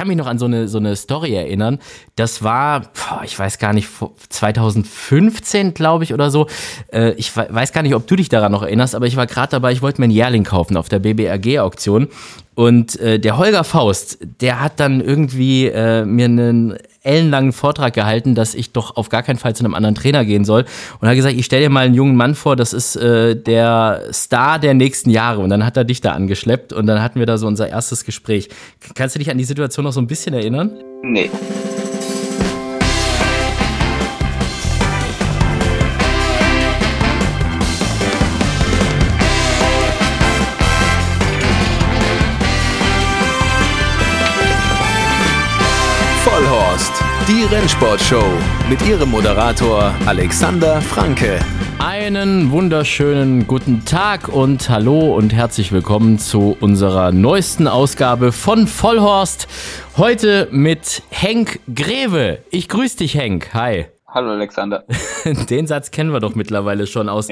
kann mich noch an so eine, so eine Story erinnern. Das war, ich weiß gar nicht, 2015, glaube ich, oder so. Äh, ich weiß gar nicht, ob du dich daran noch erinnerst, aber ich war gerade dabei, ich wollte mir einen Jährling kaufen auf der BBRG-Auktion. Und äh, der Holger Faust, der hat dann irgendwie äh, mir einen ellenlangen Vortrag gehalten, dass ich doch auf gar keinen Fall zu einem anderen Trainer gehen soll. Und hat gesagt, ich stelle dir mal einen jungen Mann vor, das ist äh, der Star der nächsten Jahre. Und dann hat er dich da angeschleppt und dann hatten wir da so unser erstes Gespräch. Kannst du dich an die Situation noch so ein bisschen erinnern? Nee. Rennsportshow mit ihrem Moderator Alexander Franke. Einen wunderschönen guten Tag und hallo und herzlich willkommen zu unserer neuesten Ausgabe von Vollhorst. Heute mit Henk Greve. Ich grüße dich, Henk. Hi. Hallo Alexander. Den Satz kennen wir doch mittlerweile schon aus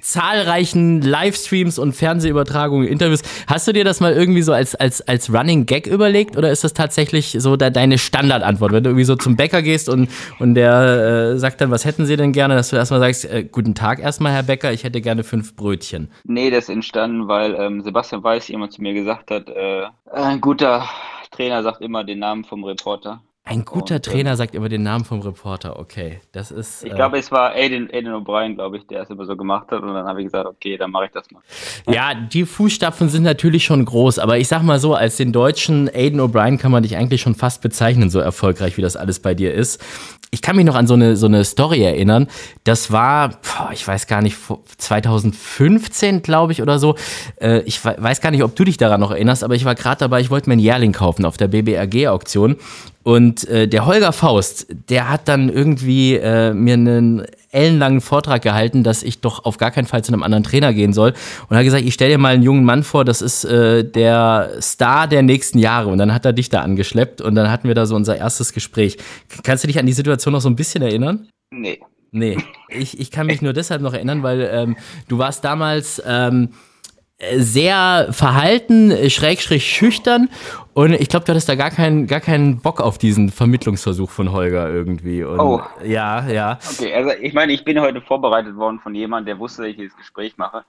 zahlreichen Livestreams und Fernsehübertragungen, Interviews. Hast du dir das mal irgendwie so als, als, als Running Gag überlegt oder ist das tatsächlich so da deine Standardantwort? Wenn du irgendwie so zum Bäcker gehst und, und der äh, sagt dann, was hätten Sie denn gerne, dass du erstmal sagst, äh, guten Tag erstmal, Herr Bäcker, ich hätte gerne fünf Brötchen. Nee, das ist entstanden, weil ähm, Sebastian Weiß jemand zu mir gesagt hat, äh, ein guter Trainer sagt immer den Namen vom Reporter. Ein guter und, Trainer sagt immer den Namen vom Reporter, okay. Das ist. Ich äh, glaube, es war Aiden, Aiden O'Brien, glaube ich, der es immer so gemacht hat. Und dann habe ich gesagt, okay, dann mache ich das mal. Ja, die Fußstapfen sind natürlich schon groß, aber ich sag mal so, als den deutschen Aiden O'Brien kann man dich eigentlich schon fast bezeichnen, so erfolgreich wie das alles bei dir ist. Ich kann mich noch an so eine, so eine Story erinnern. Das war, boah, ich weiß gar nicht, 2015, glaube ich, oder so. Äh, ich weiß gar nicht, ob du dich daran noch erinnerst, aber ich war gerade dabei, ich wollte mir einen Jährling kaufen auf der BBRG-Auktion. Und äh, der Holger Faust, der hat dann irgendwie äh, mir einen ellenlangen Vortrag gehalten, dass ich doch auf gar keinen Fall zu einem anderen Trainer gehen soll. Und hat gesagt, ich stelle dir mal einen jungen Mann vor, das ist äh, der Star der nächsten Jahre. Und dann hat er dich da angeschleppt und dann hatten wir da so unser erstes Gespräch. Kannst du dich an die Situation noch so ein bisschen erinnern? Nee. Nee, ich, ich kann mich nur deshalb noch erinnern, weil ähm, du warst damals ähm, sehr verhalten, schrägstrich schüchtern und ich glaube, du hattest da gar keinen, gar keinen Bock auf diesen Vermittlungsversuch von Holger irgendwie. Und oh. Ja, ja. Okay, also ich meine, ich bin heute vorbereitet worden von jemandem, der wusste, dass ich dieses Gespräch mache.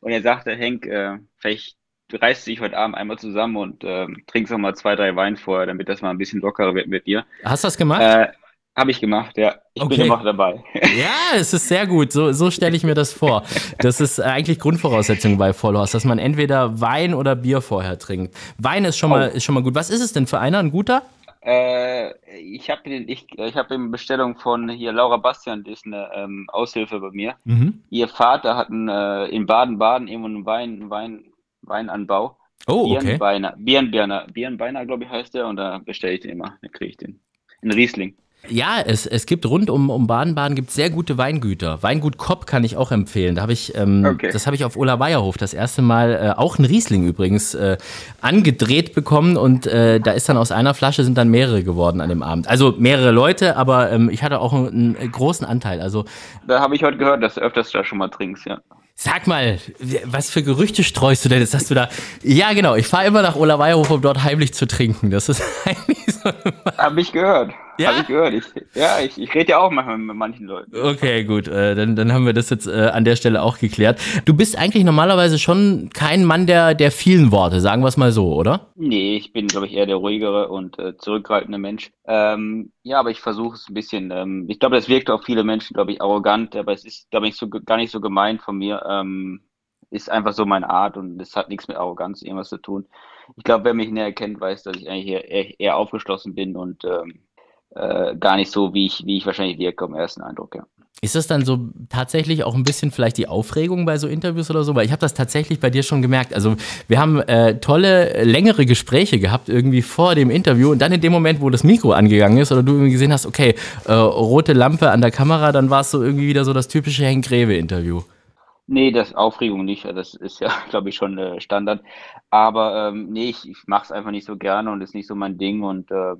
Und er sagte, Henk, äh, vielleicht reißt dich heute Abend einmal zusammen und äh, trinkst noch mal zwei, drei Wein vorher, damit das mal ein bisschen lockerer wird mit dir. Hast du das gemacht? Äh, habe ich gemacht, ja. Ich okay. bin immer dabei. Ja, es ist sehr gut. So, so stelle ich mir das vor. Das ist eigentlich Grundvoraussetzung bei Followers, dass man entweder Wein oder Bier vorher trinkt. Wein ist schon, oh. mal, ist schon mal gut. Was ist es denn für einer? Ein guter? Äh, ich habe ich, ich hab eine Bestellung von hier Laura Bastian, die ist eine ähm, Aushilfe bei mir. Mhm. Ihr Vater hat einen, äh, in Baden-Baden irgendwo einen Wein, Wein, Weinanbau. Oh, okay. Birnbeiner, Birnbeiner, Birnbeiner, glaube ich, heißt der. Und da bestelle ich den immer. Dann kriege ich den. Ein Riesling. Ja, es, es gibt rund um, um Baden-Baden gibt sehr gute Weingüter. Weingut Kopp kann ich auch empfehlen. Da habe ich, ähm, okay. das habe ich auf Ola Weierhof das erste Mal, äh, auch ein Riesling übrigens, äh, angedreht bekommen und äh, da ist dann aus einer Flasche sind dann mehrere geworden an dem Abend. Also mehrere Leute, aber ähm, ich hatte auch einen, einen großen Anteil. Also da habe ich heute gehört, dass du öfters da schon mal trinkst, ja. Sag mal, was für Gerüchte streust du denn? Jetzt hast du da. Ja, genau, ich fahre immer nach Ola Weierhof, um dort heimlich zu trinken. Das ist eigentlich so. Hab ich gehört. Ja? Hab ich gehört. Ich, ja, ich, ich rede ja auch manchmal mit manchen Leuten. Okay, gut. Äh, dann, dann haben wir das jetzt äh, an der Stelle auch geklärt. Du bist eigentlich normalerweise schon kein Mann der, der vielen Worte, sagen wir es mal so, oder? Nee, ich bin, glaube ich, eher der ruhigere und äh, zurückhaltende Mensch. Ähm, ja, aber ich versuche es ein bisschen. Ähm, ich glaube, das wirkt auf viele Menschen, glaube ich, arrogant, aber es ist, glaube ich, so, gar nicht so gemeint von mir. Ähm, ist einfach so meine Art und es hat nichts mit Arroganz irgendwas zu tun. Ich glaube, wer mich näher kennt, weiß, dass ich eigentlich eher, eher aufgeschlossen bin und ähm, äh, gar nicht so, wie ich, wie ich wahrscheinlich wirke im ersten Eindruck, ja. Ist das dann so tatsächlich auch ein bisschen vielleicht die Aufregung bei so Interviews oder so? Weil ich habe das tatsächlich bei dir schon gemerkt. Also wir haben äh, tolle, längere Gespräche gehabt irgendwie vor dem Interview und dann in dem Moment, wo das Mikro angegangen ist oder du irgendwie gesehen hast, okay, äh, rote Lampe an der Kamera, dann war es so irgendwie wieder so das typische Henk Greve-Interview. Nee, das Aufregung nicht. Das ist ja, glaube ich, schon äh, Standard. Aber ähm, nee, ich, ich mache es einfach nicht so gerne und ist nicht so mein Ding und äh,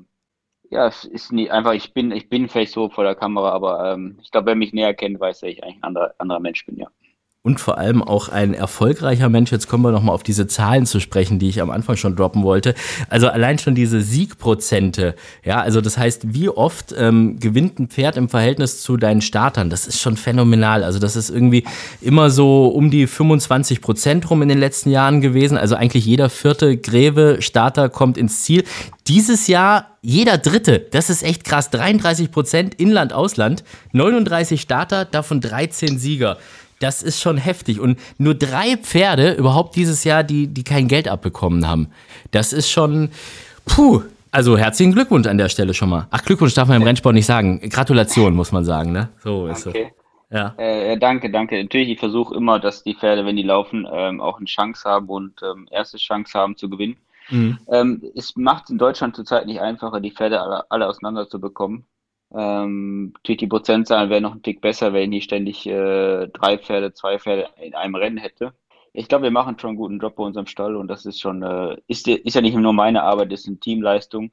ja, es ist nie, einfach, ich bin, ich bin vielleicht so vor der Kamera, aber ähm, ich glaube, wer mich näher kennt, weiß, dass ich eigentlich ein anderer, anderer Mensch bin, ja. Und vor allem auch ein erfolgreicher Mensch. Jetzt kommen wir nochmal auf diese Zahlen zu sprechen, die ich am Anfang schon droppen wollte. Also allein schon diese Siegprozente, ja, also das heißt, wie oft ähm, gewinnt ein Pferd im Verhältnis zu deinen Startern? Das ist schon phänomenal. Also das ist irgendwie immer so um die 25 Prozent rum in den letzten Jahren gewesen. Also eigentlich jeder vierte Greve-Starter kommt ins Ziel. Dieses Jahr jeder Dritte, das ist echt krass, 33 Prozent Inland, Ausland, 39 Starter, davon 13 Sieger. Das ist schon heftig. Und nur drei Pferde überhaupt dieses Jahr, die, die kein Geld abbekommen haben. Das ist schon, puh. Also herzlichen Glückwunsch an der Stelle schon mal. Ach, Glückwunsch darf man im Rennsport nicht sagen. Gratulation, muss man sagen, ne? So ist es. Okay. Ja. Äh, danke, danke. Natürlich, ich versuche immer, dass die Pferde, wenn die laufen, ähm, auch eine Chance haben und ähm, erste Chance haben zu gewinnen. Mhm. Ähm, es macht es in Deutschland zurzeit nicht einfacher, die Pferde alle, alle auseinander zu bekommen. Ähm, natürlich die Prozentzahlen wären noch ein Tick besser, wenn ich ständig äh, drei Pferde, zwei Pferde in einem Rennen hätte. Ich glaube, wir machen schon einen guten Job bei unserem Stall und das ist schon, äh, ist, ist ja nicht nur meine Arbeit, das ist eine Teamleistung.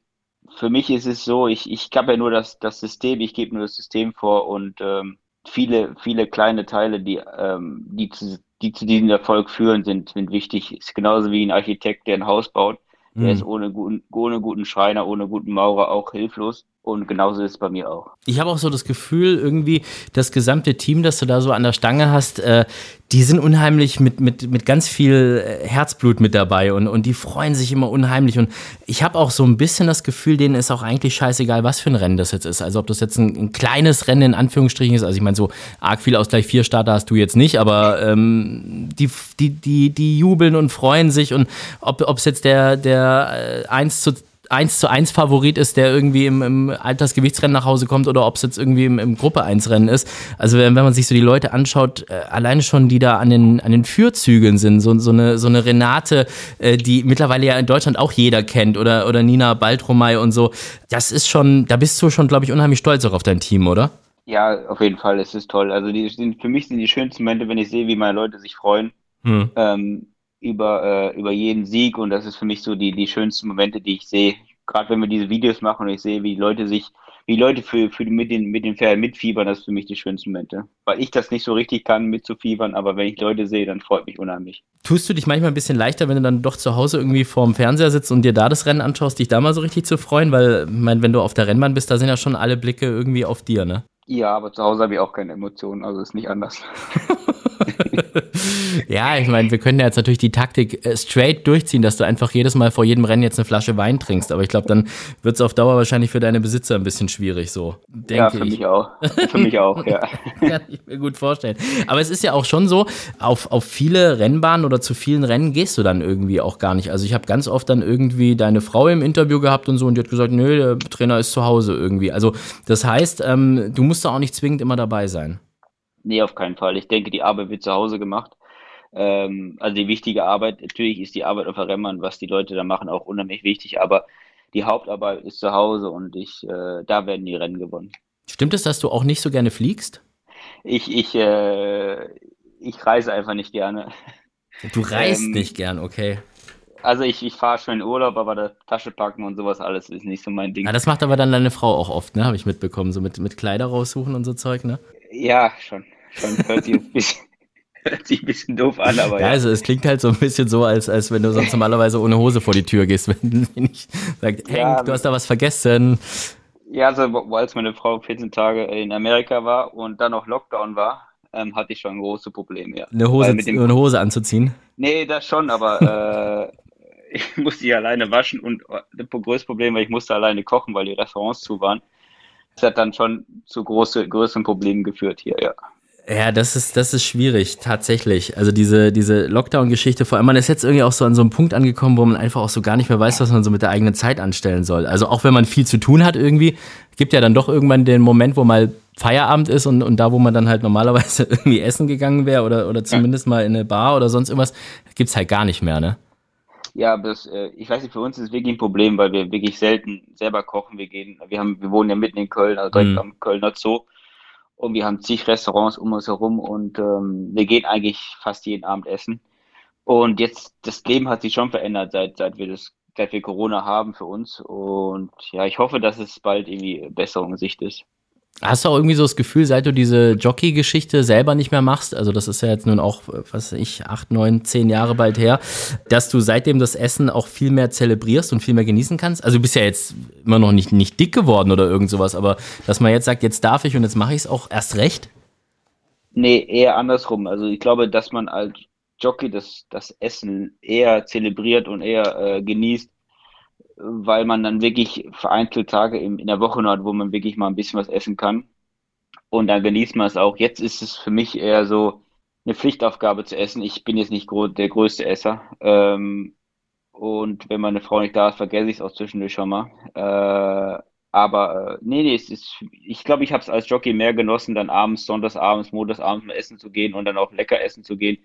Für mich ist es so, ich, ich habe ja nur das, das System, ich gebe nur das System vor und ähm, viele, viele kleine Teile, die, ähm, die, zu, die zu diesem Erfolg führen, sind, sind wichtig. Ist genauso wie ein Architekt, der ein Haus baut. Der mhm. ist ohne guten, ohne guten Schreiner, ohne guten Maurer auch hilflos. Und genauso ist es bei mir auch. Ich habe auch so das Gefühl, irgendwie das gesamte Team, das du da so an der Stange hast, äh, die sind unheimlich mit, mit, mit ganz viel äh, Herzblut mit dabei und, und die freuen sich immer unheimlich. Und ich habe auch so ein bisschen das Gefühl, denen ist auch eigentlich scheißegal, was für ein Rennen das jetzt ist. Also ob das jetzt ein, ein kleines Rennen in Anführungsstrichen ist. Also ich meine, so arg viel Ausgleich vier Starter hast du jetzt nicht, aber ähm, die, die, die, die jubeln und freuen sich. Und ob es jetzt der, der äh, 1 zu 1 zu 1 Favorit ist, der irgendwie im, im Altersgewichtsrennen nach Hause kommt oder ob es jetzt irgendwie im, im Gruppe 1 Rennen ist. Also wenn, wenn man sich so die Leute anschaut, äh, alleine schon die da an den, an den Führzügeln sind, so, so, eine, so eine Renate, äh, die mittlerweile ja in Deutschland auch jeder kennt oder, oder Nina Baltromay und so, das ist schon, da bist du schon, glaube ich, unheimlich stolz auch auf dein Team, oder? Ja, auf jeden Fall, es ist toll. Also die sind, für mich sind die schönsten Momente, wenn ich sehe, wie meine Leute sich freuen. Hm. Ähm, über, äh, über jeden Sieg und das ist für mich so die, die schönsten Momente, die ich sehe. Gerade wenn wir diese Videos machen und ich sehe, wie Leute sich, wie Leute für, für mit den, mit den Pferden mitfiebern, das ist für mich die schönsten Momente. Weil ich das nicht so richtig kann, mitzufiebern, aber wenn ich Leute sehe, dann freut mich unheimlich. Tust du dich manchmal ein bisschen leichter, wenn du dann doch zu Hause irgendwie vorm Fernseher sitzt und dir da das Rennen anschaust, dich da mal so richtig zu freuen? Weil, ich meine, wenn du auf der Rennbahn bist, da sind ja schon alle Blicke irgendwie auf dir, ne? Ja, aber zu Hause habe ich auch keine Emotionen, also ist nicht anders. ja, ich meine, wir können ja jetzt natürlich die Taktik äh, straight durchziehen, dass du einfach jedes Mal vor jedem Rennen jetzt eine Flasche Wein trinkst. Aber ich glaube, dann wird es auf Dauer wahrscheinlich für deine Besitzer ein bisschen schwierig so. Ja, für ich. mich auch. Für mich auch, ja. Kann ich mir gut vorstellen. Aber es ist ja auch schon so, auf, auf viele Rennbahnen oder zu vielen Rennen gehst du dann irgendwie auch gar nicht. Also ich habe ganz oft dann irgendwie deine Frau im Interview gehabt und so und die hat gesagt, nö, der Trainer ist zu Hause irgendwie. Also das heißt, ähm, du musst du auch nicht zwingend immer dabei sein. Nee, auf keinen Fall. Ich denke, die Arbeit wird zu Hause gemacht. Ähm, also die wichtige Arbeit, natürlich ist die Arbeit auf der Rennbahn, was die Leute da machen, auch unheimlich wichtig, aber die Hauptarbeit ist zu Hause und ich, äh, da werden die Rennen gewonnen. Stimmt es, dass du auch nicht so gerne fliegst? Ich, ich, äh, ich reise einfach nicht gerne. Du reist ähm, nicht gern, okay. Also ich, ich fahre schon in Urlaub, aber das Tasche packen und sowas alles ist nicht so mein Ding. Ja, das macht aber dann deine Frau auch oft, ne? Habe ich mitbekommen, so mit, mit Kleider raussuchen und so Zeug, ne? Ja, schon. Schon hört sich ein bisschen, hört sich ein bisschen doof an, aber ja. ja. also es klingt halt so ein bisschen so, als, als wenn du sonst normalerweise ohne Hose vor die Tür gehst, wenn sie nicht sagt, Hank, ja, du hast da was vergessen. Ja, also als meine Frau 14 Tage in Amerika war und dann noch Lockdown war, ähm, hatte ich schon große Probleme, ja. Eine Hose, dem, eine Hose anzuziehen? Nee, das schon, aber äh, ich musste die alleine waschen und das größte Problem war, ich musste alleine kochen, weil die Restaurants zu waren. Das hat dann schon zu große, größeren Problemen geführt hier, ja. Ja, das ist, das ist schwierig, tatsächlich. Also diese, diese Lockdown-Geschichte, vor allem, man ist jetzt irgendwie auch so an so einem Punkt angekommen, wo man einfach auch so gar nicht mehr weiß, was man so mit der eigenen Zeit anstellen soll. Also auch wenn man viel zu tun hat irgendwie, gibt ja dann doch irgendwann den Moment, wo mal Feierabend ist und, und da, wo man dann halt normalerweise irgendwie essen gegangen wäre oder, oder zumindest mal in eine Bar oder sonst irgendwas, gibt's halt gar nicht mehr, ne? Ja, das, äh, ich weiß nicht, für uns ist es wirklich ein Problem, weil wir wirklich selten selber kochen. Wir gehen, wir haben, wir wohnen ja mitten in Köln, also direkt mhm. am Kölner Zoo. Und wir haben zig Restaurants um uns herum und ähm, wir gehen eigentlich fast jeden Abend essen. Und jetzt, das Leben hat sich schon verändert, seit, seit wir das, seit wir Corona haben für uns. Und ja, ich hoffe, dass es bald irgendwie Besserung in Sicht ist. Hast du auch irgendwie so das Gefühl, seit du diese Jockey-Geschichte selber nicht mehr machst, also das ist ja jetzt nun auch, was weiß ich, acht, neun, zehn Jahre bald her, dass du seitdem das Essen auch viel mehr zelebrierst und viel mehr genießen kannst? Also du bist ja jetzt immer noch nicht, nicht dick geworden oder irgend sowas, aber dass man jetzt sagt, jetzt darf ich und jetzt mache ich es auch erst recht? Nee, eher andersrum. Also ich glaube, dass man als Jockey das, das Essen eher zelebriert und eher äh, genießt, weil man dann wirklich vereinzelt Tage in, in der Woche hat, wo man wirklich mal ein bisschen was essen kann. Und dann genießt man es auch. Jetzt ist es für mich eher so eine Pflichtaufgabe zu essen. Ich bin jetzt nicht der größte Esser. Ähm, und wenn meine Frau nicht da ist, vergesse ich es auch zwischendurch schon mal. Äh, aber äh, nee, nee, es ist, ich glaube, ich habe es als Jockey mehr genossen, dann abends, sonntagsabends, montagsabends mal essen zu gehen und dann auch lecker essen zu gehen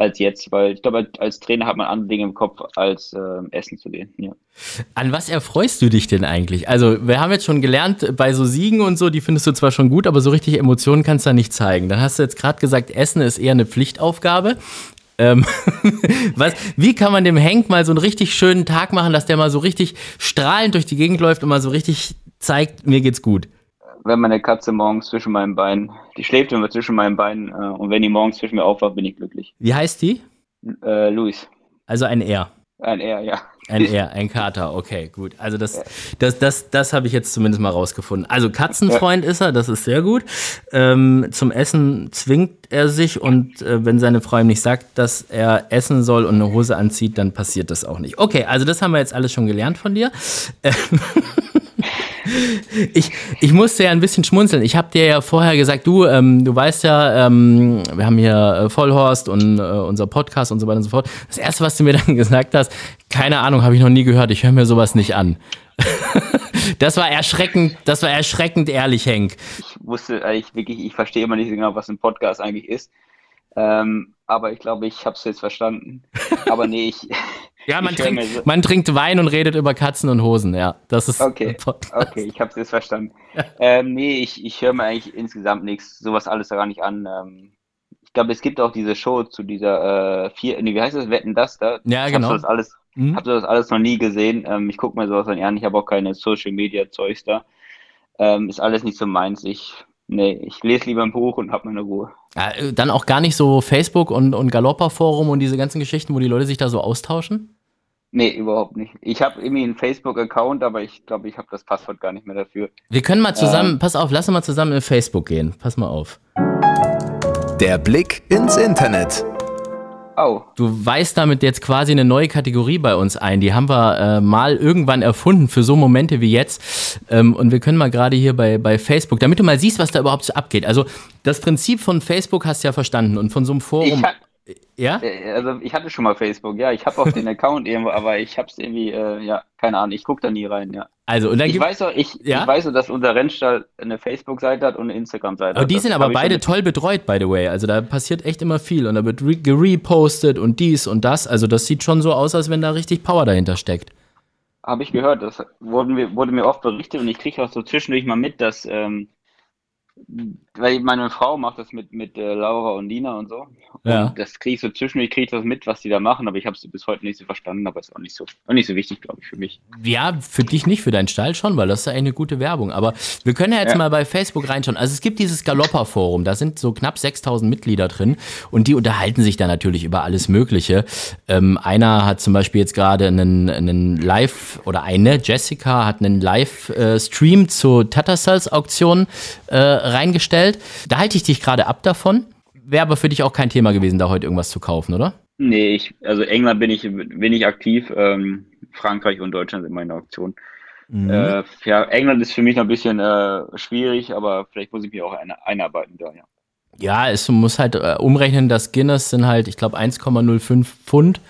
als jetzt, weil ich glaube, als Trainer hat man andere Dinge im Kopf, als äh, essen zu gehen. Ja. An was erfreust du dich denn eigentlich? Also, wir haben jetzt schon gelernt, bei so Siegen und so, die findest du zwar schon gut, aber so richtig Emotionen kannst du da nicht zeigen. Dann hast du jetzt gerade gesagt, Essen ist eher eine Pflichtaufgabe. Ähm, was, wie kann man dem Henk mal so einen richtig schönen Tag machen, dass der mal so richtig strahlend durch die Gegend läuft und mal so richtig zeigt, mir geht's gut? Wenn meine Katze morgens zwischen meinen Beinen, die schläft immer zwischen meinen Beinen äh, und wenn die morgens zwischen mir aufwacht, bin ich glücklich. Wie heißt die? Äh, Luis. Also ein R. Ein R, ja. Ein R, ein Kater, okay, gut. Also das, ja. das, das, das habe ich jetzt zumindest mal rausgefunden. Also Katzenfreund ja. ist er, das ist sehr gut. Ähm, zum Essen zwingt er sich und äh, wenn seine Frau ihm nicht sagt, dass er essen soll und eine Hose anzieht, dann passiert das auch nicht. Okay, also das haben wir jetzt alles schon gelernt von dir. ich, ich musste ja ein bisschen schmunzeln. Ich habe dir ja vorher gesagt, du, ähm, du weißt ja, ähm, wir haben hier äh, Vollhorst und äh, unser Podcast und so weiter und so fort. Das erste, was du mir dann gesagt hast, keine Ahnung, habe ich noch nie gehört. Ich höre mir sowas nicht an. das war erschreckend, das war erschreckend ehrlich, Henk. Ich wusste eigentlich wirklich, ich verstehe immer nicht genau, was ein Podcast eigentlich ist. Ähm, aber ich glaube, ich habe es jetzt verstanden. Aber nee, ich. Ja, man, trinkt, so man trinkt Wein und redet über Katzen und Hosen, ja. Das ist okay. Okay, ich habe es jetzt verstanden. ähm, nee, ich, ich höre mir eigentlich insgesamt nichts, sowas alles gar nicht an. Ähm, ich glaube, es gibt auch diese Show zu dieser äh, vier, nee, wie heißt das, Wetten das da? Ja, genau. Hab das alles, mhm. Hab das alles noch nie gesehen. Ähm, ich gucke mir sowas an. Ich habe auch keine Social Media Zeugs da. Ähm, ist alles nicht so meins. Ich Nee, ich lese lieber ein Buch und habe meine Ruhe. Ja, äh, dann auch gar nicht so Facebook und, und Galopper-Forum und diese ganzen Geschichten, wo die Leute sich da so austauschen? Nee, überhaupt nicht. Ich habe irgendwie einen Facebook-Account, aber ich glaube, ich habe das Passwort gar nicht mehr dafür. Wir können mal zusammen, ähm, pass auf, lass uns mal zusammen in Facebook gehen. Pass mal auf. Der Blick ins Internet. Oh. Du weist damit jetzt quasi eine neue Kategorie bei uns ein. Die haben wir äh, mal irgendwann erfunden für so Momente wie jetzt. Ähm, und wir können mal gerade hier bei, bei Facebook, damit du mal siehst, was da überhaupt so abgeht. Also das Prinzip von Facebook hast du ja verstanden und von so einem Forum. Ja? Äh, also ich hatte schon mal Facebook, ja. Ich habe auch den Account irgendwo, aber ich habe es irgendwie, äh, ja, keine Ahnung, ich gucke da nie rein, ja. Also, und dann ich weiß auch, ich, ja? ich weiß auch, dass unser Rennstall eine Facebook-Seite hat und eine Instagram-Seite. Aber die sind aber beide toll betreut, by the way. Also da passiert echt immer viel und da wird gerepostet und dies und das. Also das sieht schon so aus, als wenn da richtig Power dahinter steckt. Habe ich gehört, das wurde mir, wurde mir oft berichtet und ich kriege auch so zwischendurch mal mit, dass ähm, weil meine Frau macht das mit, mit äh, Laura und Nina und so. Ja. Und das kriege ich so zwischendurch, kriege ich das mit, was die da machen, aber ich habe es bis heute nicht so verstanden, aber ist auch nicht so, auch nicht so wichtig, glaube ich, für mich. Ja, für dich nicht, für deinen Stall schon, weil das ist ja eine gute Werbung. Aber wir können ja jetzt ja. mal bei Facebook reinschauen. Also es gibt dieses Galopper-Forum, da sind so knapp 6000 Mitglieder drin und die unterhalten sich da natürlich über alles Mögliche. Ähm, einer hat zum Beispiel jetzt gerade einen, einen Live, oder eine, Jessica, hat einen Live-Stream zur Tattersales-Auktion äh, reingestellt. Da halte ich dich gerade ab davon. Wäre aber für dich auch kein Thema gewesen, da heute irgendwas zu kaufen, oder? Nee, ich, also England bin ich, bin ich aktiv. Ähm, Frankreich und Deutschland sind meine Optionen. Mhm. Äh, ja, England ist für mich noch ein bisschen äh, schwierig, aber vielleicht muss ich mich auch eine, einarbeiten da, ja. Ja, es muss halt äh, umrechnen, dass Guinness sind halt, ich glaube, 1,05 Pfund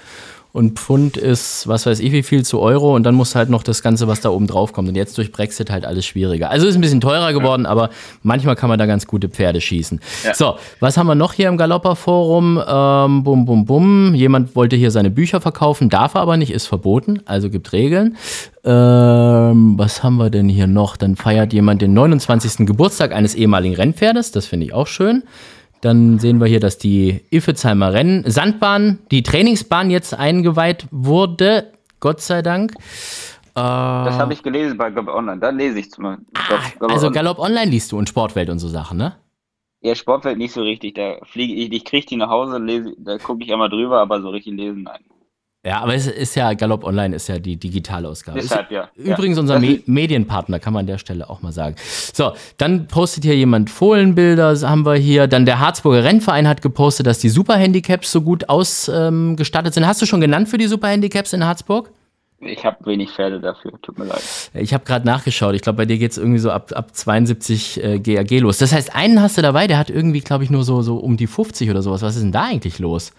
und Pfund ist, was weiß ich wie viel zu Euro und dann muss halt noch das Ganze, was da oben drauf kommt. Und jetzt durch Brexit halt alles schwieriger. Also ist ein bisschen teurer geworden, ja. aber manchmal kann man da ganz gute Pferde schießen. Ja. So, was haben wir noch hier im Galopper-Forum? Ähm, bum, bum, bum. Jemand wollte hier seine Bücher verkaufen, darf er aber nicht, ist verboten, also gibt Regeln. Ähm, was haben wir denn hier noch? Dann feiert jemand den 29. Geburtstag eines ehemaligen Rennpferdes, das finde ich auch schön. Dann sehen wir hier, dass die Iffezheimer Rennen, Sandbahn, die Trainingsbahn jetzt eingeweiht wurde, Gott sei Dank. Das habe ich gelesen bei Galopp Online. Da lese ich zum. Ah, also Galopp Online liest du und Sportwelt und so Sachen, ne? Ja, Sportwelt nicht so richtig. Da fliege ich, ich kriege die nach Hause, lese, da gucke ich einmal drüber, aber so richtig lesen, nein. Ja, aber es ist ja, Galopp Online ist ja die digitale Ausgabe. Deshalb, ja. Übrigens unser Me Medienpartner, kann man an der Stelle auch mal sagen. So, dann postet hier jemand Fohlenbilder, haben wir hier. Dann der Harzburger Rennverein hat gepostet, dass die Superhandicaps so gut ausgestattet ähm, sind. Hast du schon genannt für die Superhandicaps in Harzburg? Ich habe wenig Pferde dafür, tut mir leid. Ich habe gerade nachgeschaut. Ich glaube, bei dir geht es irgendwie so ab, ab 72 äh, GAG los. Das heißt, einen hast du dabei, der hat irgendwie, glaube ich, nur so, so um die 50 oder sowas. Was ist denn da eigentlich los?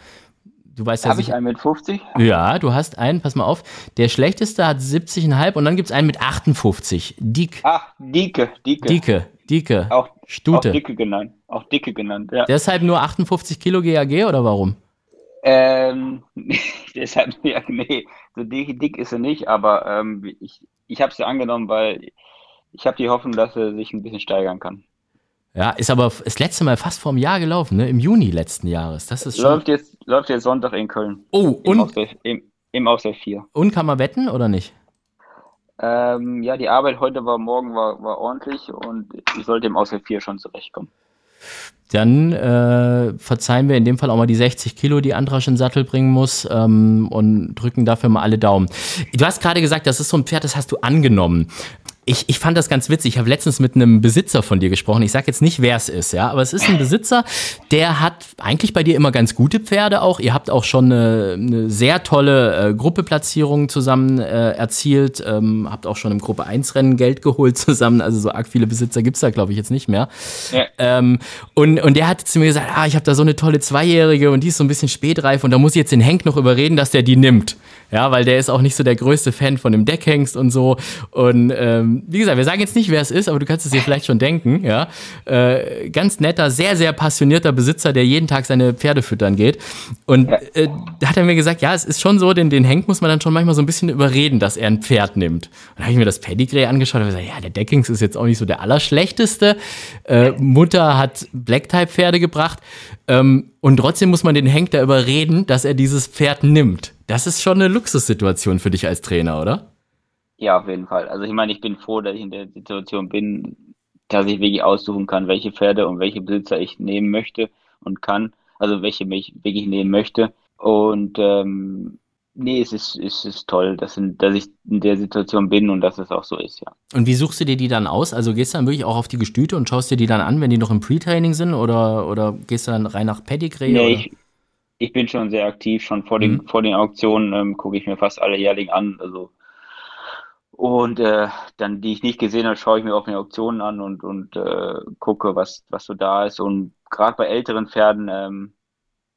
Du weißt ja Habe ich einen mit 50? Ja, du hast einen, pass mal auf. Der schlechteste hat 70,5 und dann gibt es einen mit 58. Dick. Ach, Dicke, Dicke. Dicke, Dicke. Auch, Stute. Auch Dicke genannt. Auch Dicke genannt, ja. Deshalb nur 58 Kilo GAG oder warum? Ähm, deshalb, ja, nee, so dick, dick ist er nicht, aber ähm, ich, ich habe sie angenommen, weil ich habe die Hoffnung, dass er sich ein bisschen steigern kann. Ja, ist aber das letzte Mal fast vor einem Jahr gelaufen, ne? Im Juni letzten Jahres. Das ist schon... läuft, jetzt, läuft jetzt Sonntag in Köln. Oh, Im und? Auswärts, im, Im Auswärts 4. Und kann man wetten oder nicht? Ähm, ja, die Arbeit heute war, morgen war, war ordentlich und ich sollte im Auswärts 4 schon zurechtkommen. Dann äh, verzeihen wir in dem Fall auch mal die 60 Kilo, die Andrasch in den Sattel bringen muss ähm, und drücken dafür mal alle Daumen. Du hast gerade gesagt, das ist so ein Pferd, das hast du angenommen. Ich, ich fand das ganz witzig. Ich habe letztens mit einem Besitzer von dir gesprochen. Ich sage jetzt nicht, wer es ist, ja, aber es ist ein Besitzer, der hat eigentlich bei dir immer ganz gute Pferde auch. Ihr habt auch schon eine, eine sehr tolle äh, Gruppeplatzierung zusammen äh, erzielt, ähm, habt auch schon im Gruppe 1 Rennen Geld geholt zusammen. Also so arg viele Besitzer gibt's da, glaube ich, jetzt nicht mehr. Ja. Ähm, und, und der hat zu mir gesagt, ah, ich habe da so eine tolle Zweijährige und die ist so ein bisschen spätreif und da muss ich jetzt den Henk noch überreden, dass der die nimmt. Ja, weil der ist auch nicht so der größte Fan von dem Deckhengst und so. Und ähm, wie gesagt, wir sagen jetzt nicht, wer es ist, aber du kannst es dir vielleicht schon denken. Ja, äh, ganz netter, sehr, sehr passionierter Besitzer, der jeden Tag seine Pferde füttern geht. Und äh, da hat er mir gesagt, ja, es ist schon so, den, den Henk muss man dann schon manchmal so ein bisschen überreden, dass er ein Pferd nimmt. Und da habe ich mir das Pedigree angeschaut und gesagt, ja, der Deckhengst ist jetzt auch nicht so der allerschlechteste. Äh, Mutter hat Black-Type-Pferde gebracht. Ähm, und trotzdem muss man den Henk da überreden, dass er dieses Pferd nimmt. Das ist schon eine Luxussituation für dich als Trainer, oder? Ja, auf jeden Fall. Also ich meine, ich bin froh, dass ich in der Situation bin, dass ich wirklich aussuchen kann, welche Pferde und welche Besitzer ich nehmen möchte und kann. Also welche ich wirklich nehmen möchte. Und ähm, nee, es ist, es ist toll, dass, dass ich in der Situation bin und dass es auch so ist, ja. Und wie suchst du dir die dann aus? Also gehst du dann wirklich auch auf die Gestüte und schaust dir die dann an, wenn die noch im Pre-Training sind oder, oder gehst du dann rein nach Pedigree? Nee, ich, ich bin schon sehr aktiv, schon vor den, mhm. vor den Auktionen ähm, gucke ich mir fast alle jährlich an. Also und äh, dann, die ich nicht gesehen habe, schaue ich mir auch die Auktionen an und, und äh, gucke, was, was so da ist. Und gerade bei älteren Pferden ähm,